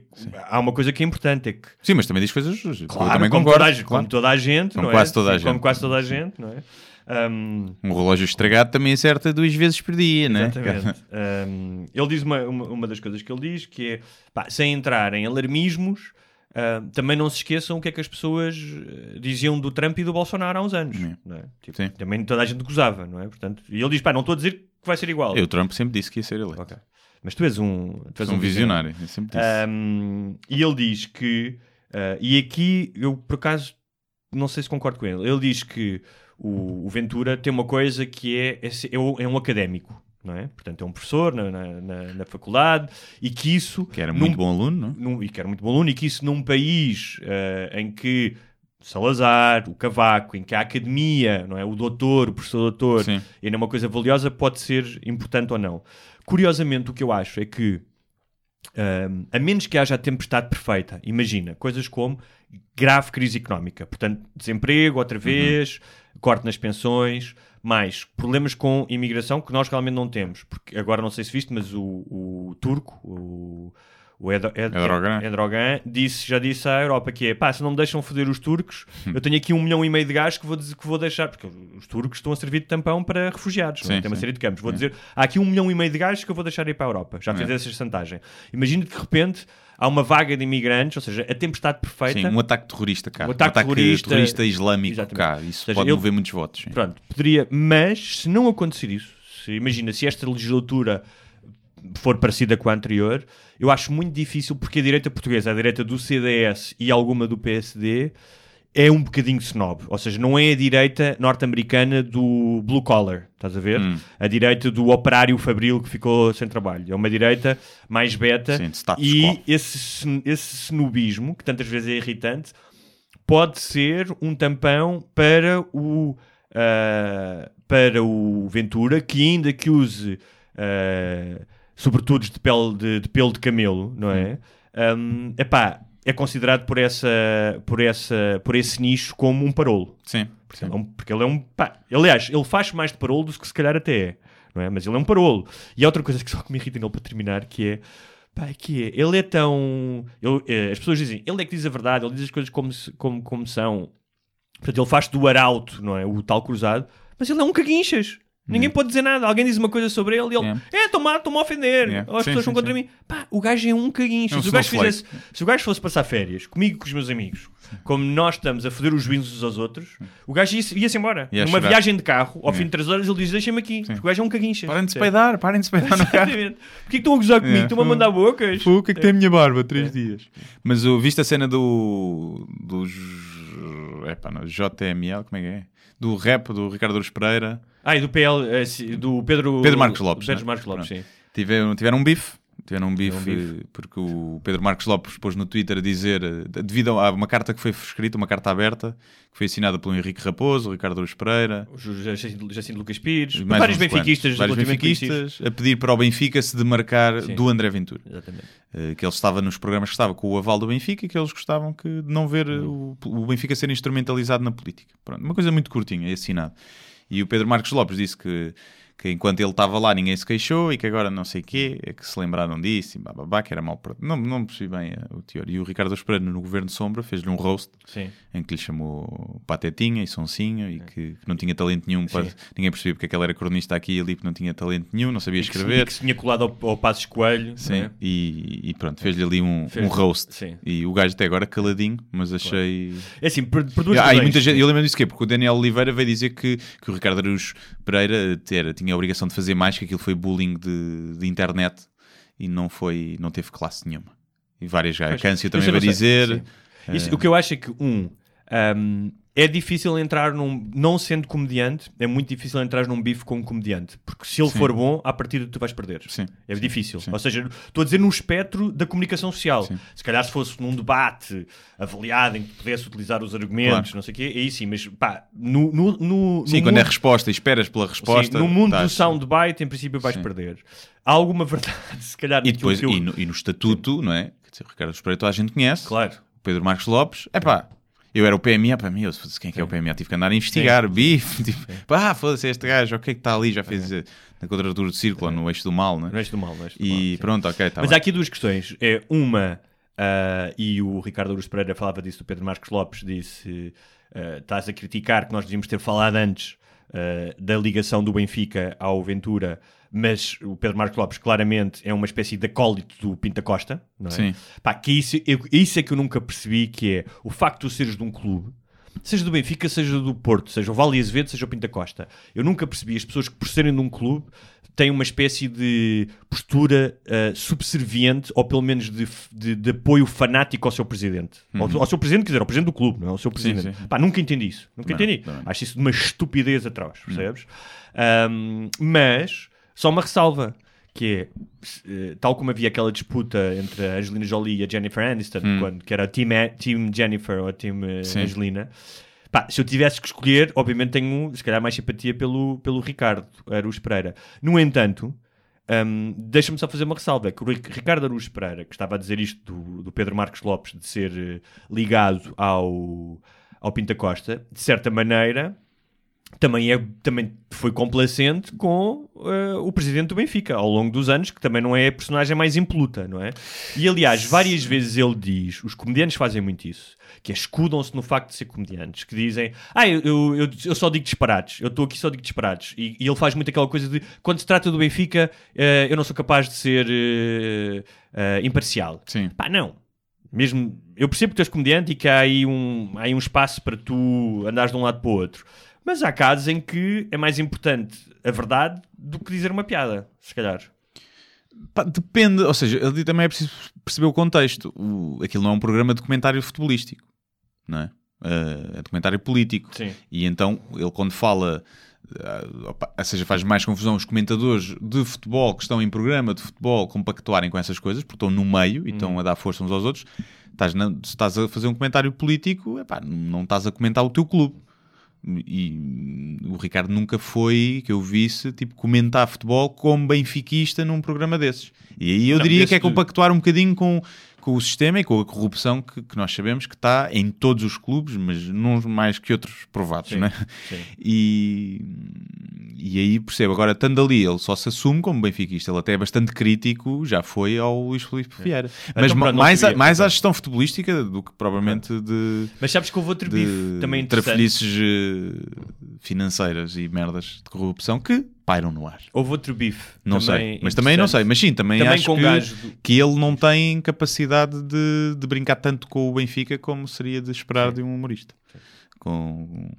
há uma coisa que é importante, é que... Sim, mas também diz coisas claro, também como concordo. Toda a, claro. Como toda a gente, como não quase é? toda a sim, gente. Como quase toda a gente, não é? Um, um, relógio estragado também acerta duas vezes por dia, né? Exatamente. um, ele diz uma, uma, uma, das coisas que ele diz que é pá, sem entrar em alarmismos, ah, também não se esqueçam o que é que as pessoas eh, diziam do Trump e do Bolsonaro há uns anos. É? Tipo, também toda a gente gozava, não é? Portanto, e ele diz: pá, não estou a dizer que vai ser igual. Eu, o Trump sempre disse que ia ser eleito. Ok. Mas tu és um, tu és Sou um visionário. Eu sempre disse. Um, e ele diz que, uh, e aqui eu por acaso não sei se concordo com ele, ele diz que o, o Ventura tem uma coisa que é, é, é é um académico, não é? Portanto, é um professor na, na, na- faculdade e que isso. que era num- muito bom aluno, não? num- e que era muito bom aluno, e que isso num país uh, em que Salazar, o Cavaco, em que a academia, não é? o doutor, o professor doutor, Sim. ainda é uma coisa valiosa, pode ser importante ou não. Curiosamente, o que eu acho é que, hum, a menos que haja a tempestade perfeita, imagina, coisas como grave crise económica, portanto, desemprego outra vez, corte nas pensões, mais problemas com imigração que nós realmente não temos, porque agora não sei se viste, mas o, o turco, o, o Ed, Ed, Erdogan. Erdogan disse, já disse à Europa que é pá, se não me deixam foder os turcos, Hum. eu tenho aqui um milhão e meio de gás que vou, dizer- que vou deixar, porque os turcos estão a servir de tampão para refugiados, é? Sim, tem uma sim. série de campos. Vou dizer, há aqui um milhão e meio de gás que eu vou deixar ir para a Europa. Já fez É. essa chantagem. Imagina que de repente há uma vaga de imigrantes, ou seja, a tempestade perfeita. Sim, um ataque terrorista cá. Um ataque terrorista- islâmico Exatamente. cá. Isso seja, pode mover muitos votos. sim. Pronto, poderia, mas se não acontecer isso, se imagina se esta legislatura for parecida com a anterior, eu acho muito difícil porque a direita portuguesa, a direita do CDS e alguma do PSD é um bocadinho snob, ou seja, não é a direita norte-americana do blue collar, estás a ver? Hum. A direita do operário fabril que ficou sem trabalho. É uma direita mais beta Sim, e esse, esse snobismo, que tantas vezes é irritante, pode ser um tampão para o, ah, para o Ventura, que ainda que use ah, sobretudo de, pele de, de pelo de camelo, não é? Um, epá, é considerado por, essa, por, essa, por esse nicho como um parolo. Sim. Porque ele é um, porque ele é um pá, aliás, ele faz mais de parolo do que se calhar até é, não é? Mas ele é um parolo. E há outra coisa que só que me irrita nele para terminar, que é pá, que é, ele é tão ele- eh, as pessoas dizem, ele é que diz a verdade, ele diz as coisas como, como, como são. Portanto, ele faz do arauto, não é? O tal cruzado, mas ele é um caguinchas. Ninguém pode dizer nada. Alguém diz uma coisa sobre ele e ele, é, estão-me a, estão-me a ofender. Yeah. Ou as Sim, pessoas sim, estão contra sim. mim. Pá, o gajo é um caguinchas. É um se, o gajo fizesse, se o gajo fosse passar férias comigo e com os meus amigos, como nós estamos a foder os vinhos uns aos outros, o gajo ia-se ia-se embora. Ia Numa viagem de carro, ao Yeah. fim de 3 horas, ele diz: Deixa-me aqui. Porque o gajo é um caguinchas. Parem de se peidar, parem de se peidar no carro. Exatamente. Porquê que estão a gozar comigo? Estão-me a mandar bocas? O que é que tem a minha barba? Três dias. Mas uh, viste a cena do. dos. Epá, não, JML, como é que é? Do rap do Ricardo Aruz Pereira. Ah, e do PL, eh, do Pedro... Pedro Marcos Lopes, Pedro né? Marcos Lopes, Pronto. sim. Tiveram, tiveram um bife. Tiveram um bife, um bife. porque o Pedro Marcos Lopes pôs no Twitter a dizer, eh, devido a uma carta que foi escrita, uma carta aberta, que foi assinada pelo Henrique Raposo, o Ricardo Aruz Pereira, O Jacinto Lucas Pires, vários benfiquistas vários benfiquistas a pedir para o Benfica se demarcar Sim. do André Ventura. Exatamente. Eh, que ele estava nos programas que estava com o aval do Benfica e que eles gostavam que, de não ver eh, o, o Benfica ser instrumentalizado na política. Pronto, uma coisa muito curtinha, é assinado. E o Pedro Marcos Lopes disse que, que enquanto ele estava lá ninguém se queixou e que agora não sei o quê, é que se lembraram disso e bababá, que era mal. para- Não, não percebi bem eh, o teor. E o Ricardo Esperano no Governo Sombra fez-lhe um roast Sim. em que lhe chamou Patetinha e Sonsinho e que, que não tinha talento nenhum. para- É. Ninguém percebia porque é que ele era cronista aqui e ali, porque não tinha talento nenhum, não sabia Que escrever. Que se tinha colado ao, ao Passos Coelho. Sim, é? e, e pronto, fez-lhe ali um, Fez- um roast. sim. E o gajo até agora caladinho, mas achei. É assim, por, por duas Ah, e muita gente, eu lembro disso que porque o Daniel Oliveira veio dizer que, que o Ricardo Aruz Pereira ter, tinha a obrigação de fazer mais, que aquilo foi bullying de, de internet e não foi, não teve classe nenhuma. E várias já. Câncio também vai dizer. o que eu acho é que, um, um, é difícil entrar num. Não sendo comediante, é muito difícil entrar num bife com um comediante. Porque se ele Sim. for bom, à partida tu vais perder. Sim. É difícil. sim. Ou seja, estou a dizer num espectro da comunicação social. Se calhar se fosse num debate avaliado em que pudesse utilizar os argumentos, Claro. não sei o quê, aí sim, mas pá, no, no, no, Sim, no quando é mundo- resposta e esperas pela resposta. No mundo do estás- soundbite, em princípio, vais perder. Há alguma verdade, se calhar, E depois, eu- e, no, e no estatuto, não é? Quer dizer, o Ricardo toda a gente conhece. Claro. o Pedro Marcos Lopes, é pá, eu era o PMA, para mim, eu foda-se, quem é que é o PMA? Tive que andar a investigar, bife, tipo, pá, foda-se este gajo, o que é que está ali? Já fez eh, na quadratura do círculo, ou no eixo do mal, né? Não és do mal, não és do mal, E pronto, ok, está Mas bem. há aqui duas questões. É uma, ah, e o Ricardo Aruz Pereira falava disso, o Pedro Marcos Lopes disse: ah, estás a criticar que nós devíamos ter falado antes uh, da ligação do Benfica ao Ventura, mas o Pedro Marcos Lopes claramente é uma espécie de acólito do Pinta Costa, não é? Sim. Pá, que isso, eu- isso é que eu nunca percebi, que é o facto de tu seres de um clube, seja do Benfica, seja do Porto, seja o Vale Azevedo, seja o Pinta Costa. Eu nunca percebi as pessoas que, por serem de um clube, têm uma espécie de postura ah, subserviente, ou pelo menos de, de- de apoio fanático ao seu presidente. Ao, ao seu presidente, quer dizer, ao presidente do clube, não é? Ao seu presidente. Uhum. sim. Pá, nunca entendi isso. Nunca Não, entendi. não. Acho isso de uma estupidez atroz, percebes? Ahm, mas, só uma ressalva, que é, eh, tal como havia aquela disputa entre a Angelina Jolie e a Jennifer Aniston, quando, que era Team, A- team Jennifer ou Team eh, Sim. Angelina, pá, se eu tivesse que escolher, obviamente tenho, se calhar, mais simpatia pelo, pelo Ricardo Araújo Pereira. No entanto, Hum, Deixa-me só fazer uma ressalva: que o Ri- Ricardo Araújo Pereira, que estava a dizer isto do, do Pedro Marcos Lopes, de ser eh, ligado ao, ao Pinta Costa, de certa maneira, também, é, também foi complacente com eh, o presidente do Benfica ao longo dos anos, que também não é a personagem mais impoluta, não é? E aliás, várias vezes ele diz, os comediantes fazem muito isso, que é escudam-se no facto de ser comediantes, que dizem, ah, eu, eu, eu- eu só digo disparates, eu estou aqui só digo disparates. E, e ele faz muito aquela coisa de, quando se trata do Benfica, eh, eu não sou capaz de ser eh, imparcial. Sim. Pá, não. Mesmo, eu percebo que tu és comediante e que há aí um, há aí um espaço para tu andares de um lado para o outro. Mas há casos em que é mais importante a verdade do que dizer uma piada, se calhar. Pá, depende, ou seja, ali também é preciso perceber o contexto. O, aquilo não é um programa de documentário futebolístico, não é? Uh, é documentário político. Sim. E então ele, quando fala, uh, opa, ou seja, faz mais confusão os comentadores de futebol que estão em programa de futebol compactuarem com essas coisas, porque estão no meio e estão a dar força uns aos outros. Estás na- se estás a fazer um comentário político, epá, não estás a comentar o teu clube. E o Ricardo nunca foi, que eu visse, tipo, comentar futebol como benfiquista num programa desses. E aí eu Não, diria que é compactuar um bocadinho com, com o sistema e com a corrupção que, que nós sabemos que está em todos os clubes, mas não mais que outros provados, Sim, não é? sim. E, e aí percebo. Agora, estando ali, ele só se assume como benfiquista. Ele até é bastante crítico, já foi ao Luís Filipe Vieira. Mas Então, mais, a- mais à gestão futebolística do que propriamente de Mas sabes que houve outro bife também interessante. trafalhices eh, financeiras e merdas de corrupção que pairam no ar. Houve outro bife. Não sei, mas também não sei, mas sim, também, Também acho que, do- que ele não tem capacidade de, de brincar tanto com o Benfica como seria de esperar de um humorista. Com,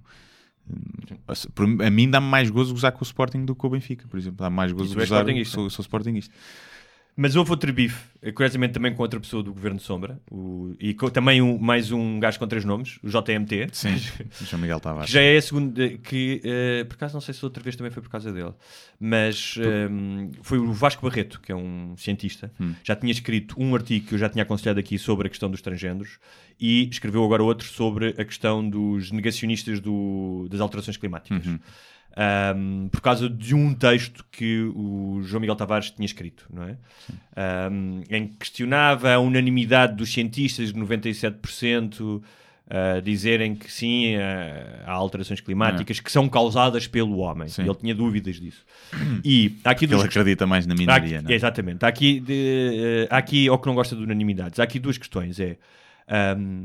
a mim dá-me mais gozo gozar com o Sporting do que com o Benfica, por exemplo. Dá mais gozo gozar, sportinguista? sou, sou Sportingista. Mas houve outro bife, eh, curiosamente também com outra pessoa do Governo de Sombra, o- e com- também um- mais um gajo com três nomes, o JMT. Sim, João Miguel Que Tavares. já é a segunda. Que eh, por acaso não sei se outra vez também foi por causa dele, mas ehm, foi o Vasco Barreto, que é um cientista. Hum. Já tinha escrito um artigo que eu já tinha aconselhado aqui sobre a questão dos transgêneros e escreveu agora outro sobre a questão dos negacionistas do- das alterações climáticas. Uhum. Ahm, por causa de um texto que o João Miguel Tavares tinha escrito, não é? Ahm, em que questionava a unanimidade dos cientistas de 97% a dizerem que sim, ah, há alterações climáticas que são causadas pelo homem. Sim. Ele tinha dúvidas disso. E há aqui Ele duas acredita mais na Há minoria, aqui- não é? Exatamente. Há aqui, de, eh, há aqui, ou que não gosta de unanimidades, há aqui duas questões. É, ahm,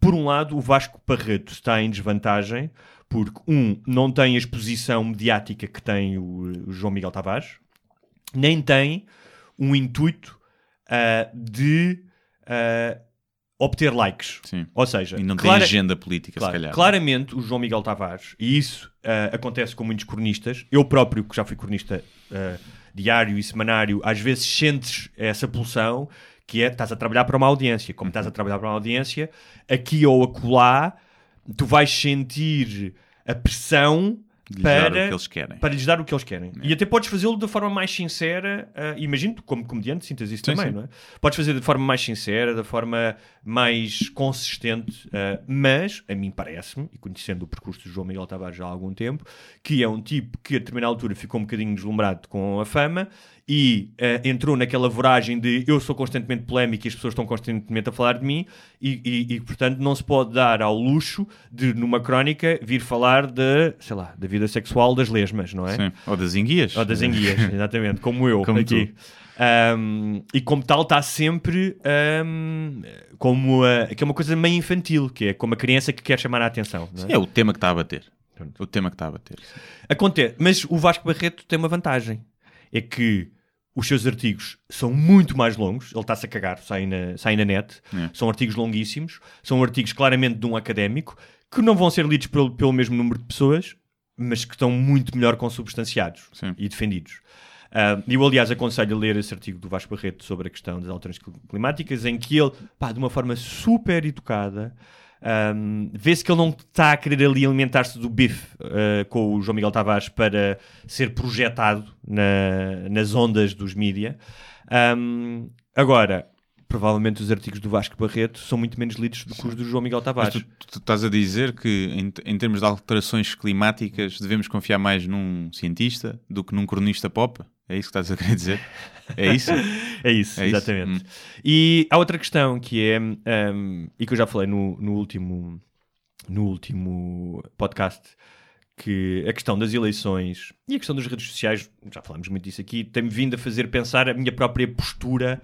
por um lado, o Vasco Barreto está em desvantagem porque, um, não tem a exposição mediática que tem o, o João Miguel Tavares, nem tem um intuito ah, de ah, obter likes. Sim. Ou seja, E não tem clara- agenda política, Claro, se calhar. Claramente, o João Miguel Tavares, e isso ah, acontece com muitos cronistas, eu próprio, que já fui cronista diário e semanário, às vezes sentes essa pulsão que é, estás a trabalhar para uma audiência. Como estás a trabalhar para uma audiência, aqui ou acolá, tu vais sentir a pressão De lhes para, que para lhes dar o que eles querem. E até podes fazê-lo da forma mais sincera. ah, imagino que, como comediante, sintas isso Sim, também, sim. não é? Podes fazer de forma mais sincera, da forma mais consistente, ah, mas a mim parece-me, e conhecendo o percurso do João Miguel Tavares já há algum tempo, que é um tipo que a determinada altura ficou um bocadinho deslumbrado com a fama e ah, entrou naquela voragem de eu sou constantemente polémico e as pessoas estão constantemente a falar de mim e, e- e, portanto não se pode dar ao luxo de numa crónica vir falar de, sei lá, da vida sexual das lesmas, não é? Sim. Ou das enguias. Ou das enguias, exatamente, como eu Como aqui. Um, e como tal está sempre um, como a, que é uma coisa meio infantil, que é como a criança que quer chamar a atenção. é? É o tema que está a bater. O tema que está a bater. Acontece, mas o Vasco Barreto tem uma vantagem. É que os seus artigos são muito mais longos, ele está-se a cagar, sai na, sai na net, É. são artigos longuíssimos, são artigos claramente de um académico, que não vão ser lidos pelo, pelo mesmo número de pessoas, mas que estão muito melhor consubstanciados Sim. e defendidos. Ah, eu, aliás, aconselho a ler esse artigo do Vasco Barreto sobre a questão das alterações cl- climáticas, em que ele, pá, de uma forma super educada, ahm, vê-se que ele não está a querer ali alimentar-se do bife ah, com o João Miguel Tavares para ser projetado na- nas ondas dos mídia. Ahm, agora, provavelmente os artigos do Vasco Barreto são muito menos lidos do que os do João Miguel Mas Tavares. tu, tu estás a dizer que, em, em termos de alterações climáticas, devemos confiar mais num cientista do que num cronista pop? É isso que estás a querer dizer? É isso? É isso, É isso? exatamente. Hum. E há outra questão que é, hum, e que eu já falei no, no último, no último podcast, que a questão das eleições e a questão das redes sociais, já falámos muito disso aqui, tem-me vindo a fazer pensar a minha própria postura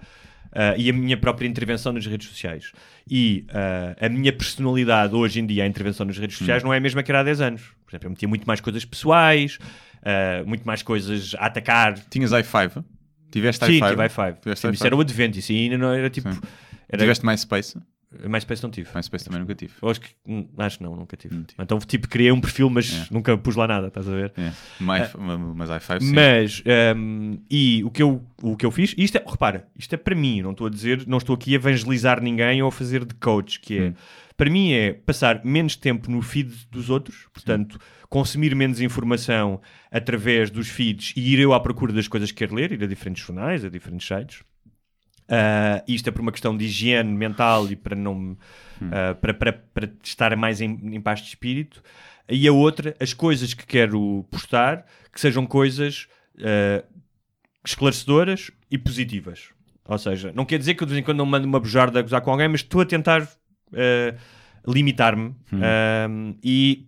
ah, e a minha própria intervenção nas redes sociais. E ah, a minha personalidade hoje em dia, a intervenção nas redes sociais, não é a mesma que era há 10 anos. Por exemplo, eu metia muito mais coisas pessoais, ah, muito mais coisas a atacar, Tinhas i5? Tiveste Sim, i5? tive i5. Tiveste Sim, isso i5? era o advento, isso ainda não era tipo. Sim. Era... Tiveste MySpace? MySpace não tive. MySpace também nunca tive. Acho que. hum, Acho que não, nunca tive. Não tive. Então, tipo, criei um perfil, mas É. nunca pus lá nada, estás a ver? É. My, mas i5 sim. Mas, hum, e o que, eu, o que eu fiz, isto é, repara, isto é para mim, não estou a dizer, não estou aqui a evangelizar ninguém ou a fazer de coach, que é, Hum. Para mim é passar menos tempo no feed dos outros, portanto, consumir menos informação através dos feeds e ir eu à procura das coisas que quero ler, ir a diferentes jornais, a diferentes sites. Ah, isto é por uma questão de higiene mental e para não ah, para, para, para estar mais em, em paz de espírito. E a outra, as coisas que quero postar, que sejam coisas ah, esclarecedoras e positivas. Ou seja, não quer dizer que eu de vez em quando não mando uma bujarda a gozar com alguém, mas estou a tentar ah, limitar-me ah, e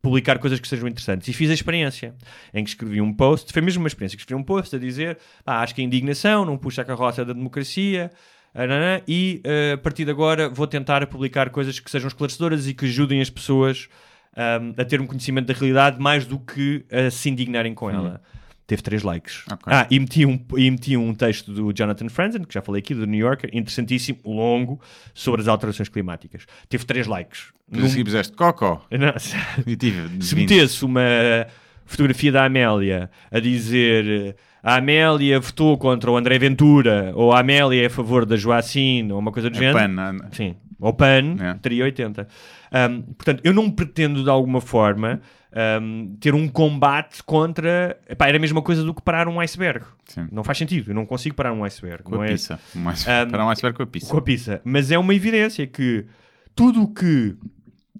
publicar coisas que sejam interessantes. E fiz a experiência em que escrevi um post, foi mesmo uma experiência, que escrevi um post a dizer "Ah, acho que a indignação não puxa a carroça da democracia e eh, a partir de agora vou tentar publicar coisas que sejam esclarecedoras e que ajudem as pessoas ahm, a ter um conhecimento da realidade mais do que a se indignarem com ela. Teve três likes. Ok. Ah, e meti, um, e meti um texto do Jonathan Franzen, que já falei aqui, do New Yorker, interessantíssimo, longo, sobre as alterações climáticas. Teve três likes. Mas a seguir puseste Cocó. Não, E tive se 20. metesse uma fotografia da Amélia a dizer a Amélia votou contra o André Ventura ou a Amélia é a favor da Joacine ou uma coisa do É género, pan, não- sim, ou PAN, É. teria 80. Um, portanto, eu não pretendo de alguma forma um, ter um combate contra. Epá, era a mesma coisa do que parar um iceberg. Sim. Não faz sentido. Eu não consigo parar um iceberg. Com não a é- pizza. Mais, Um, para um iceberg com a pizza. com a pizza. Mas é uma evidência que tudo o que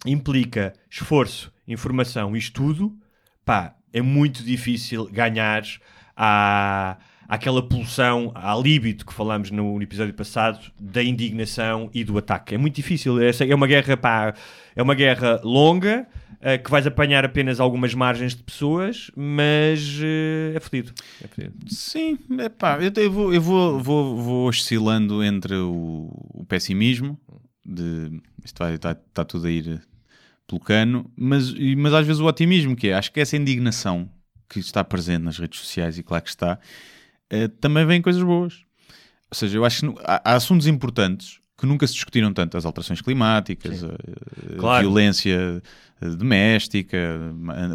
implica esforço, informação e estudo, pá, é muito difícil ganhar à, àquela pulsão, à libido que falamos no episódio passado, da indignação e do ataque. É muito difícil. É uma guerra, pá, é uma guerra longa, eh, que vais apanhar apenas algumas margens de pessoas, mas eh, é fodido. É. Sim, eu, eu, vou, eu vou, vou, vou oscilando entre o, o pessimismo, de isto está, está tudo a ir pelo cano, mas, mas às vezes o otimismo, que é, acho que essa indignação que está presente nas redes sociais, e claro que está, eh, também vem coisas boas. Ou seja, eu acho que há, há assuntos importantes que nunca se discutiram tanto, as alterações climáticas, a, a Claro. violência eh, doméstica,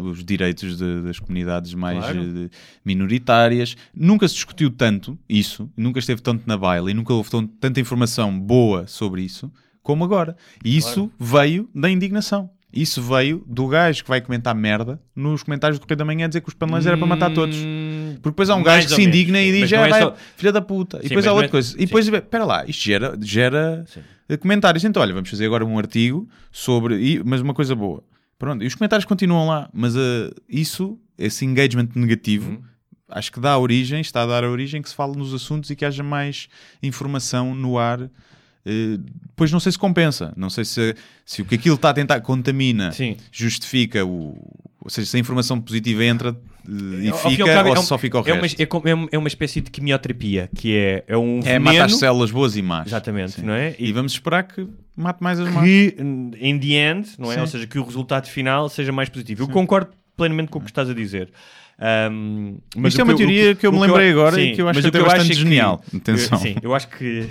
os direitos de- das comunidades mais Claro. eh, minoritárias. Nunca se discutiu tanto isso, nunca esteve tanto na baila e nunca houve tanta informação boa sobre isso como agora. E isso veio da indignação. Isso veio do gajo que vai comentar merda nos comentários do Correio da Manhã a dizer que os panelões era para matar todos. Hum, Porque depois há um gajo que se menos, indigna sim. e diz, "Ah, é só- filha da puta. Sim, e depois há outra é- coisa. E sim. depois, espera lá, isto gera, gera Sim. comentários. Então, olha, vamos fazer agora um artigo sobre. e- Mas uma coisa boa. Pronto, e os comentários continuam lá, mas eh, isso, esse engagement negativo, Uhum. acho que dá origem, está a dar a origem que se fale nos assuntos e que haja mais informação no ar. Eh, Depois não sei se compensa, não sei se, se o que aquilo está a tentar contamina Sim. justifica o, Ou seja, se a informação positiva entra e Ao fica, cabo, ou é um- só fica o é resto. uma, é, é uma- é uma espécie de quimioterapia, que é, é um É veneno matar as células boas e más. Exatamente, Sim. não é? E, E- vamos esperar que mate mais as más. que, in the end, não é? Sim. Ou seja, que o resultado final seja mais positivo. Eu concordo plenamente com o que estás a dizer. Ahm, mas Isto é uma que eu- teoria o que eu me lembrei agora e sim, que eu acho que eu bastante acho é que- genial. Atenção. eu- sim, eu acho que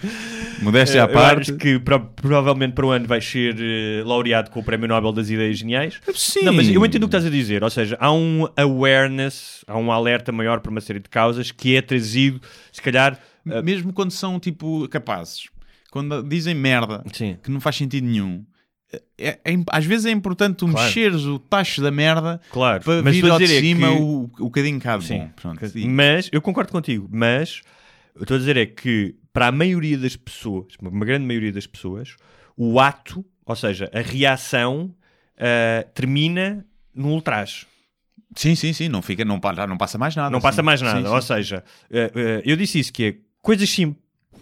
Modéstia à eu parte. acho que pro- provavelmente para o ano vais ser eh, laureado com o Prémio Nobel das Ideias Geniais. Sim. Não, mas eu entendo o que estás a dizer. Ou seja, há um awareness, há um alerta maior para uma série de causas que é trazido, se calhar. eh, Mesmo quando são, tipo, capazes. Quando dizem merda, sim. que não faz sentido nenhum. É, é às vezes é importante tu Claro. mexeres o tacho da merda Claro, para mas vir ao de é cima que- o, o bocadinho cá de Sim. bom. E- Mas, eu concordo contigo, mas eu estou a dizer é que para a maioria das pessoas, uma grande maioria das pessoas, o ato, ou seja, a reação, ah, termina no ultraje. Sim, sim, sim. Não, fica, não, não passa mais nada. Não passa sim. mais nada. Sim, Ou sim. seja, ah, ah, eu disse isso, que é coisas, sim,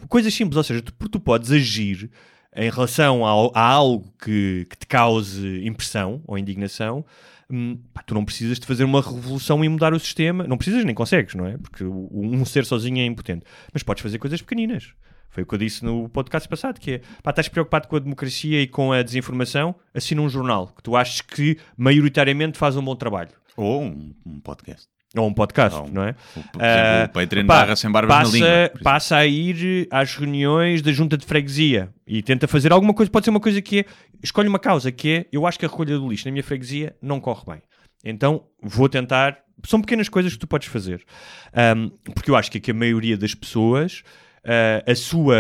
coisas simples, ou seja, tu, tu podes agir em relação ao- a, algo que, que te cause impressão ou indignação, hum, pá, tu não precisas de fazer uma revolução e mudar o sistema. Não precisas nem consegues, não é? Porque um ser sozinho é impotente. Mas podes fazer coisas pequeninas. Foi o que eu disse no podcast passado, que é, pá, estás preocupado com a democracia e com a desinformação, assina um jornal que tu achas que maioritariamente faz um bom trabalho. Ou um, um podcast. Ou um podcast, um- não é? Por exemplo, o Patreon pá, barra sem barbas passa, na língua. passa a ir às reuniões da junta de freguesia e tenta fazer alguma coisa. Pode ser uma coisa que é. Escolhe uma causa que é. Eu acho que a recolha do lixo na minha freguesia não corre bem. Então vou tentar. São pequenas coisas que tu podes fazer. Ahm, porque eu acho que, aqui a maioria das pessoas. ah, a sua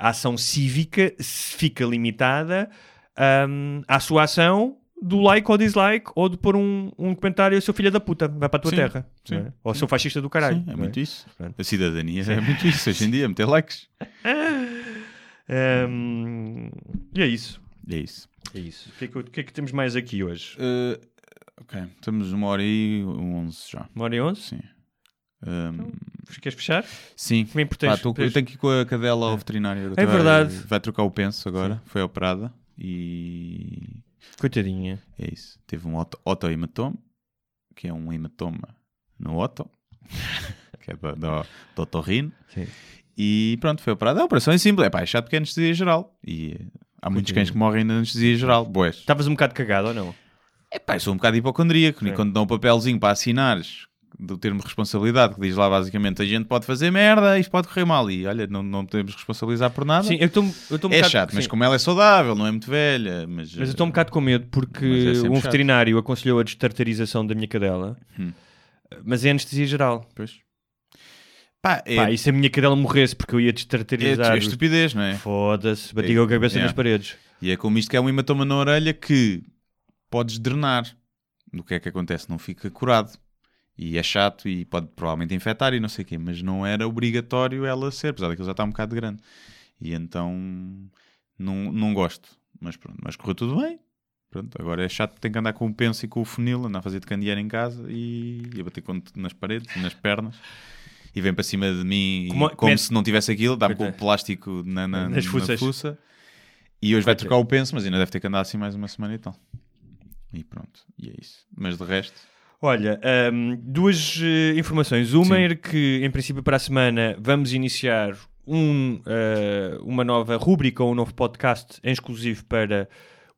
ah, ação cívica fica limitada ahm, à sua ação do like ou dislike ou de pôr um, um comentário seu filho da puta, vai para a tua Sim, terra sim, é? ou seu fascista do caralho Sim, é não muito isso. Pronto. A cidadania é muito isso hoje em dia, meter likes. Ahm, e é isso. É isso. É isso. O que é que, que é que temos mais aqui hoje? Uh, ok, estamos uma hora e onze já. Uma hora e onze? Sim. Um, Queres fechar? sim. É que Pá, tô- eu tenho que ir com a cadela ao veterinário. É Vai- verdade. Vai trocar o penso agora. Foi operada e Coitadinha. é isso. Teve um otohematoma, que é um hematoma no oto, que é do, do, otorrino. Sim. E pronto, foi operada. A operação é simples. É pá, é chato porque é anestesia geral. E há muitos cães que morrem na anestesia geral. Boés. Estavas um bocado cagado ou não? É pá, eu sou um bocado hipocondríaco. E quando dão um papelzinho para assinares do termo de responsabilidade, que diz lá basicamente a gente pode fazer merda, isto pode correr mal. E olha, não, não podemos responsabilizar por nada. Sim, eu estou eu estou um é bocado... chato, mas sim. como ela é saudável, não é muito velha. Mas, Mas eu estou um bocado com medo porque Mas é um chato. veterinário aconselhou a destartarização da minha cadela, Hum. mas é anestesia geral. Pois. Pá, é, Pá, e se a minha cadela morresse porque eu ia é, destartarizar... é estupidez, não é? Foda-se, bati É, a cabeça yeah. nas paredes. E é como isto que é um hematoma na orelha que podes drenar. Do que é que acontece? Não fica curado. E é chato e pode provavelmente infectar e não sei o quê, mas não era obrigatório ela ser, apesar daquilo já está um bocado grande. E então não, não gosto. Mas pronto, mas correu tudo bem. Pronto, agora é chato, tem que andar com o penso e com o funil, andar a fazer de candeeiro em casa e, e a bater nas paredes, nas pernas. E vem para cima de mim e Como- como, mete- se não tivesse aquilo, dá-me com o plástico na, na, Nas na fuças. fuça. E hoje vai trocar o penso, mas ainda deve ter que andar assim mais uma semana e tal. E pronto, e é isso. Mas de resto, Olha, hum, duas eh, informações. Uma Sim. é que, em princípio, para a semana vamos iniciar um, eh, uma nova rúbrica ou um novo podcast em exclusivo para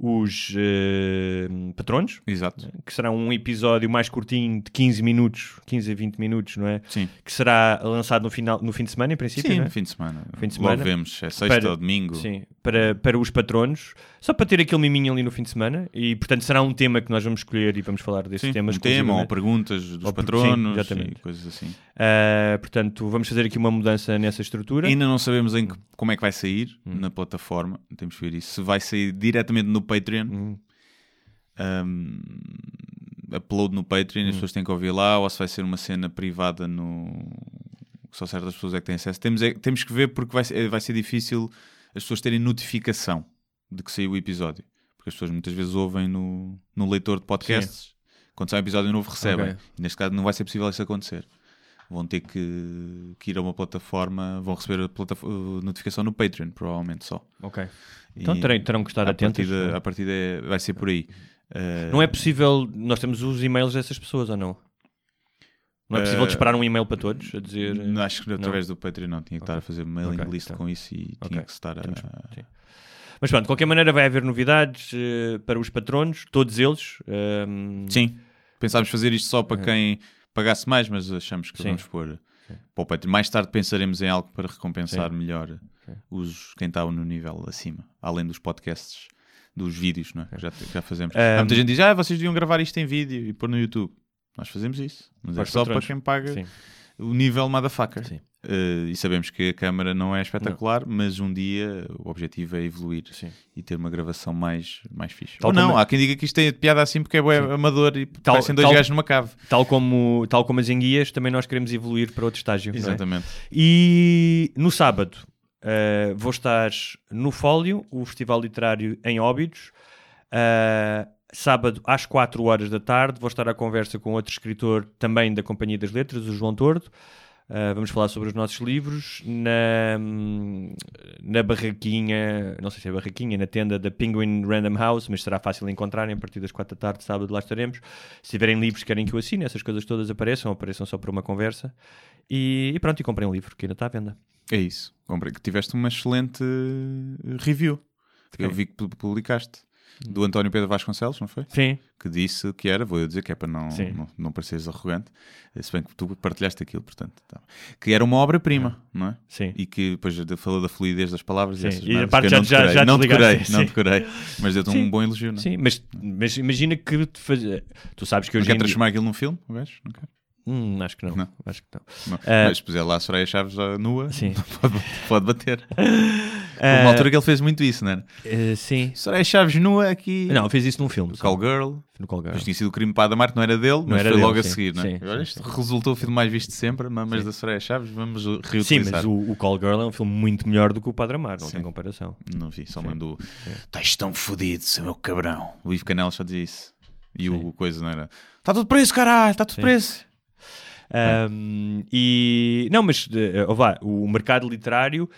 os eh, patronos, exato. que será um episódio mais curtinho de 15 minutos, 15 a 20 minutos, não é? Sim, Que será lançado no, final, no fim de semana, em princípio, sim não no é? fim de semana. Fim de Logo semana. vemos, é sexta Para- ou domingo. Sim, para, para os patronos, só para ter aquele miminho ali no fim de semana. E, portanto, será um tema que nós vamos escolher e vamos falar desse Sim, tema. um tema ou exclusivamente. perguntas dos Ou patronos sim, exatamente. e coisas assim. Uh, portanto, vamos fazer aqui uma mudança nessa estrutura. Ainda não sabemos em que- como é que vai sair Hum. na plataforma. Temos que ver isso. Se vai sair diretamente no Patreon, Hum, um, upload no Patreon, Hum. as pessoas têm que ouvir lá, ou se vai ser uma cena privada no. que Só certas pessoas é que têm acesso. Temos, é- temos que ver porque vai ser, vai ser difícil as pessoas terem notificação de que saiu o episódio. Porque as pessoas muitas vezes ouvem no, no leitor de podcasts. Quando sai um episódio novo, recebem. Ok. E neste caso não vai ser possível isso acontecer. Vão ter que, que ir a uma plataforma, vão receber a plataf- a notificação no Patreon, provavelmente só. ok. Então E terem, terão que estar atentos. partida, à partida é- vai ser por aí. Eh, Não é possível. Nós temos os e-mails dessas pessoas ou não? Não é possível Eh, disparar um e-mail para todos a dizer. Não, acho que através do Patreon não tinha que estar a fazer mailing Ok, list então. com isso e tinha Ok, que estar a. sim. Mas pronto, de qualquer maneira vai haver novidades eh, para os patronos, todos eles. ehm, Sim, pensámos fazer isto só para quem pagasse mais, mas achamos que Sim. vamos pôr para o Patreon. Mais tarde pensaremos em algo para recompensar melhor os, quem está no nível acima, além dos podcasts, dos vídeos, não é? Já, já fazemos. Há muita gente diz, ah, vocês deviam gravar isto em vídeo e pôr no YouTube. Nós fazemos isso, mas Para é só patronos. para quem paga Sim. O nível motherfucker. Sim. Eh, e sabemos que a câmara não é espetacular, mas um dia o objetivo é evoluir Sim. e ter uma gravação mais, mais fixe. Tal Ou não, como- há quem diga que isto tem piada assim porque é bué amador e Tal- parecem dois tal- gajos numa cave. Tal como, tal como as enguias, também nós queremos evoluir para outro estágio. não é? Exatamente. E no sábado eh, vou estar no Fólio, o Festival Literário em Óbidos. Eh, sábado às 4 horas da tarde vou estar à conversa com outro escritor também da Companhia das Letras, o João Tordo. Uh, vamos falar sobre os nossos livros na, na barraquinha, não sei se é barraquinha, na tenda da Penguin Random House, mas será fácil encontrarem a partir das 4 da tarde, sábado lá estaremos. Se tiverem livros que querem que eu assine, essas coisas todas apareçam, apareçam só por uma conversa. E, e pronto, e comprem um livro que ainda está à venda. É isso. Comprei que tiveste uma excelente review. que Eu vi que pu- publicaste. Do António Pedro Vasconcelos, não foi? Sim, Que disse que era, vou eu dizer que é para não, Sim. não, não pareceres arrogante, se bem que tu partilhaste aquilo, portanto. tá. Que era uma obra-prima, não é? sim. E que depois de- falou da fluidez das palavras Sim, e essas e a parte já- não já- decorei, já não desligaste, decorei, sim. não decorei, mas deu-te um bom elogio, não é? Sim, mas, mas imagina que te faz... tu sabes que Não hoje quer em dia... transformar aquilo num filme, o gajo? Não quer? Hum, acho que não. Não. Acho que não. Não. Ah. Mas se puser lá a Soraya Chaves ah, nua, Sim. pode, pode bater. Ah, uma altura que ele fez muito isso, não era? eh, sim. Soraya Chaves nua aqui. Não, fez isso num filme. Call Girl. No Call Girl. Depois tinha sido o crime para a Damar, não era dele, mas era foi dele, logo a sim. seguir, não é? Sim, Agora sim, isto resultou o filme mais visto de sempre, mas mas da Soraya Chaves vamos reutilizar. Sim, mas o, o Call Girl é um filme muito melhor do que o Padre Amar, não Sim. tem comparação. Não vi, só mandou. Estás tão fodido, seu meu cabrão. O Ivo Canela só dizia isso. E o coisa não era. Está tudo preso, caralho, está tudo preso. Um, e não, mas eh, vá, o mercado literário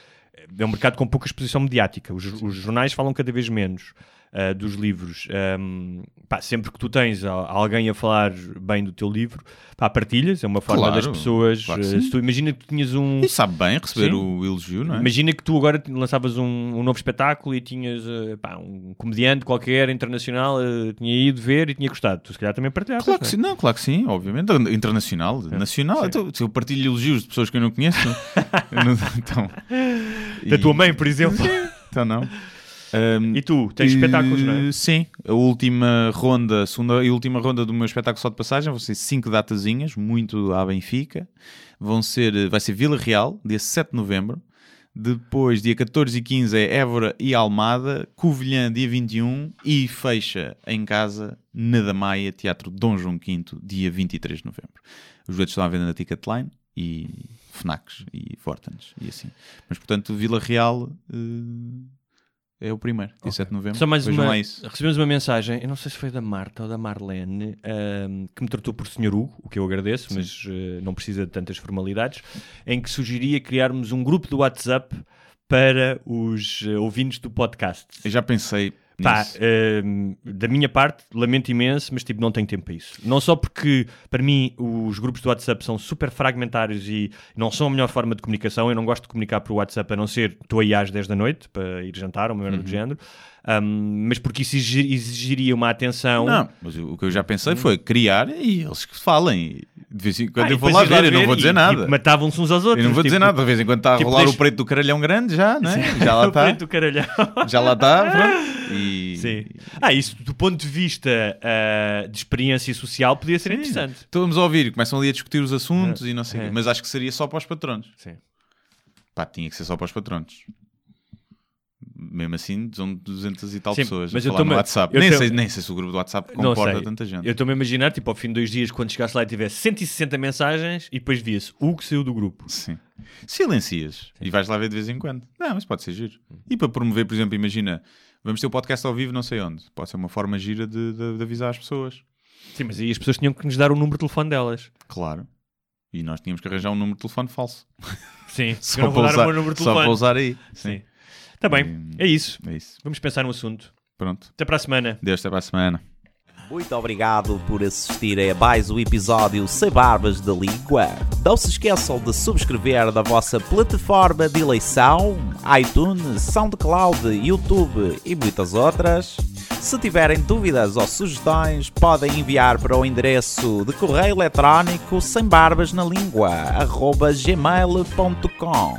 é um mercado com pouca exposição mediática. Os, os jornais falam cada vez menos ah, dos livros. Um, pá, sempre que tu tens alguém a falar bem do teu livro, pá, partilhas. É uma forma Claro, das pessoas. claro eh, se tu imagina que tu tinhas um. E sabe bem receber Sim. o elogio, não é? Imagina que tu agora lançavas um, um novo espetáculo e tinhas eh, pá, um comediante qualquer internacional eh, tinha ido ver e tinha gostado. Tu se calhar também partilhavas. Claro que não é? sim, não, claro que sim, obviamente. Internacional, nacional. Então, se eu partilho elogios de pessoas que eu não conheço, não- então. Da E- tua mãe, por exemplo. Então não. Ahm, E tu, tens espetáculos, não é? Sim, a última ronda, a segunda e última ronda do meu espetáculo só de passagem vão ser cinco datazinhas, muito à Benfica. Vão ser, eh, vai ser Vila Real, dia 7 de novembro. Depois, dia 14 e 15 é Évora e Almada, Covilhã, dia 21 e fecha em casa na Maia, Teatro Dom João V, dia 23 de novembro. Os bilhetes estão à venda na Ticketline e Fnacs e Fortans e assim. Mas, portanto, Vila Real eh, é o primeiro, dia 7 de novembro. Só mais Vejam uma. Recebemos uma mensagem, eu não sei se foi da Marta ou da Marlene, que me tratou por Sr. Hugo, o que eu agradeço, mas eh, não precisa de tantas formalidades, em que sugeria criarmos um grupo do WhatsApp para os eh, ouvintes do podcast. Eu já pensei Pá, hum, da minha parte, lamento imenso, mas tipo, não tenho tempo para isso. Não só porque, para mim, os grupos do WhatsApp são super fragmentários e não são a melhor forma de comunicação. Eu não gosto de comunicar por WhatsApp a não ser estou aí às 10 da noite para ir jantar ou uma merda do género. Hum, mas porque isso exi- exigiria uma atenção. Não, mas o o que eu já pensei foi criar e eles que falem. De vez em quando Ah, e eu vou lá ir ver, eu não vou e, dizer tipo, nada. Matavam-se uns aos outros. Eu não vou dizer tipo, nada, de vez em quando está a tipo, rolar deixa- o preto do caralhão grande, já, não é? Já lá o está. preto do caralhão. Já lá está, pronto. E... Sim. Ah, isso do ponto de vista ah, de experiência social podia ser interessante. Estamos a ouvir, começam ali a discutir os assuntos e não sei o É. quê. Mas acho que seria só para os patronos. Sim. Pá, tinha que ser só para os patronos. Mesmo assim, são 200 e tal Sim, pessoas mas a eu falar no WhatsApp. eu Nem, sei, nem sei se o grupo do WhatsApp comporta tanta gente. Eu estou-me a imaginar, tipo, ao fim de dois dias, quando chegasse lá e tivesse 160 mensagens e depois via-se o que saiu do grupo. Sim. Silencias e vais lá ver de vez em quando. Não, mas pode ser giro. E para promover, por exemplo, imagina, vamos ter o podcast ao vivo não sei onde. Pode ser uma forma gira de, de- de avisar as pessoas. Sim, mas aí as pessoas tinham que nos dar o número de telefone delas. Claro. E nós tínhamos que arranjar um número de telefone falso. Sim, Só para usar, só para usar aí. Sim. Está bem, é isso. É isso. Vamos pensar no assunto. Pronto. Até para a semana. Deus, até para a semana. Muito obrigado por assistir a mais um episódio Sem Barbas da Língua. Não se esqueçam de subscrever na vossa plataforma de eleição, iTunes, SoundCloud, YouTube e muitas outras. Se tiverem dúvidas ou sugestões, podem enviar para o endereço de correio eletrónico sem barbas na língua, gmail.com.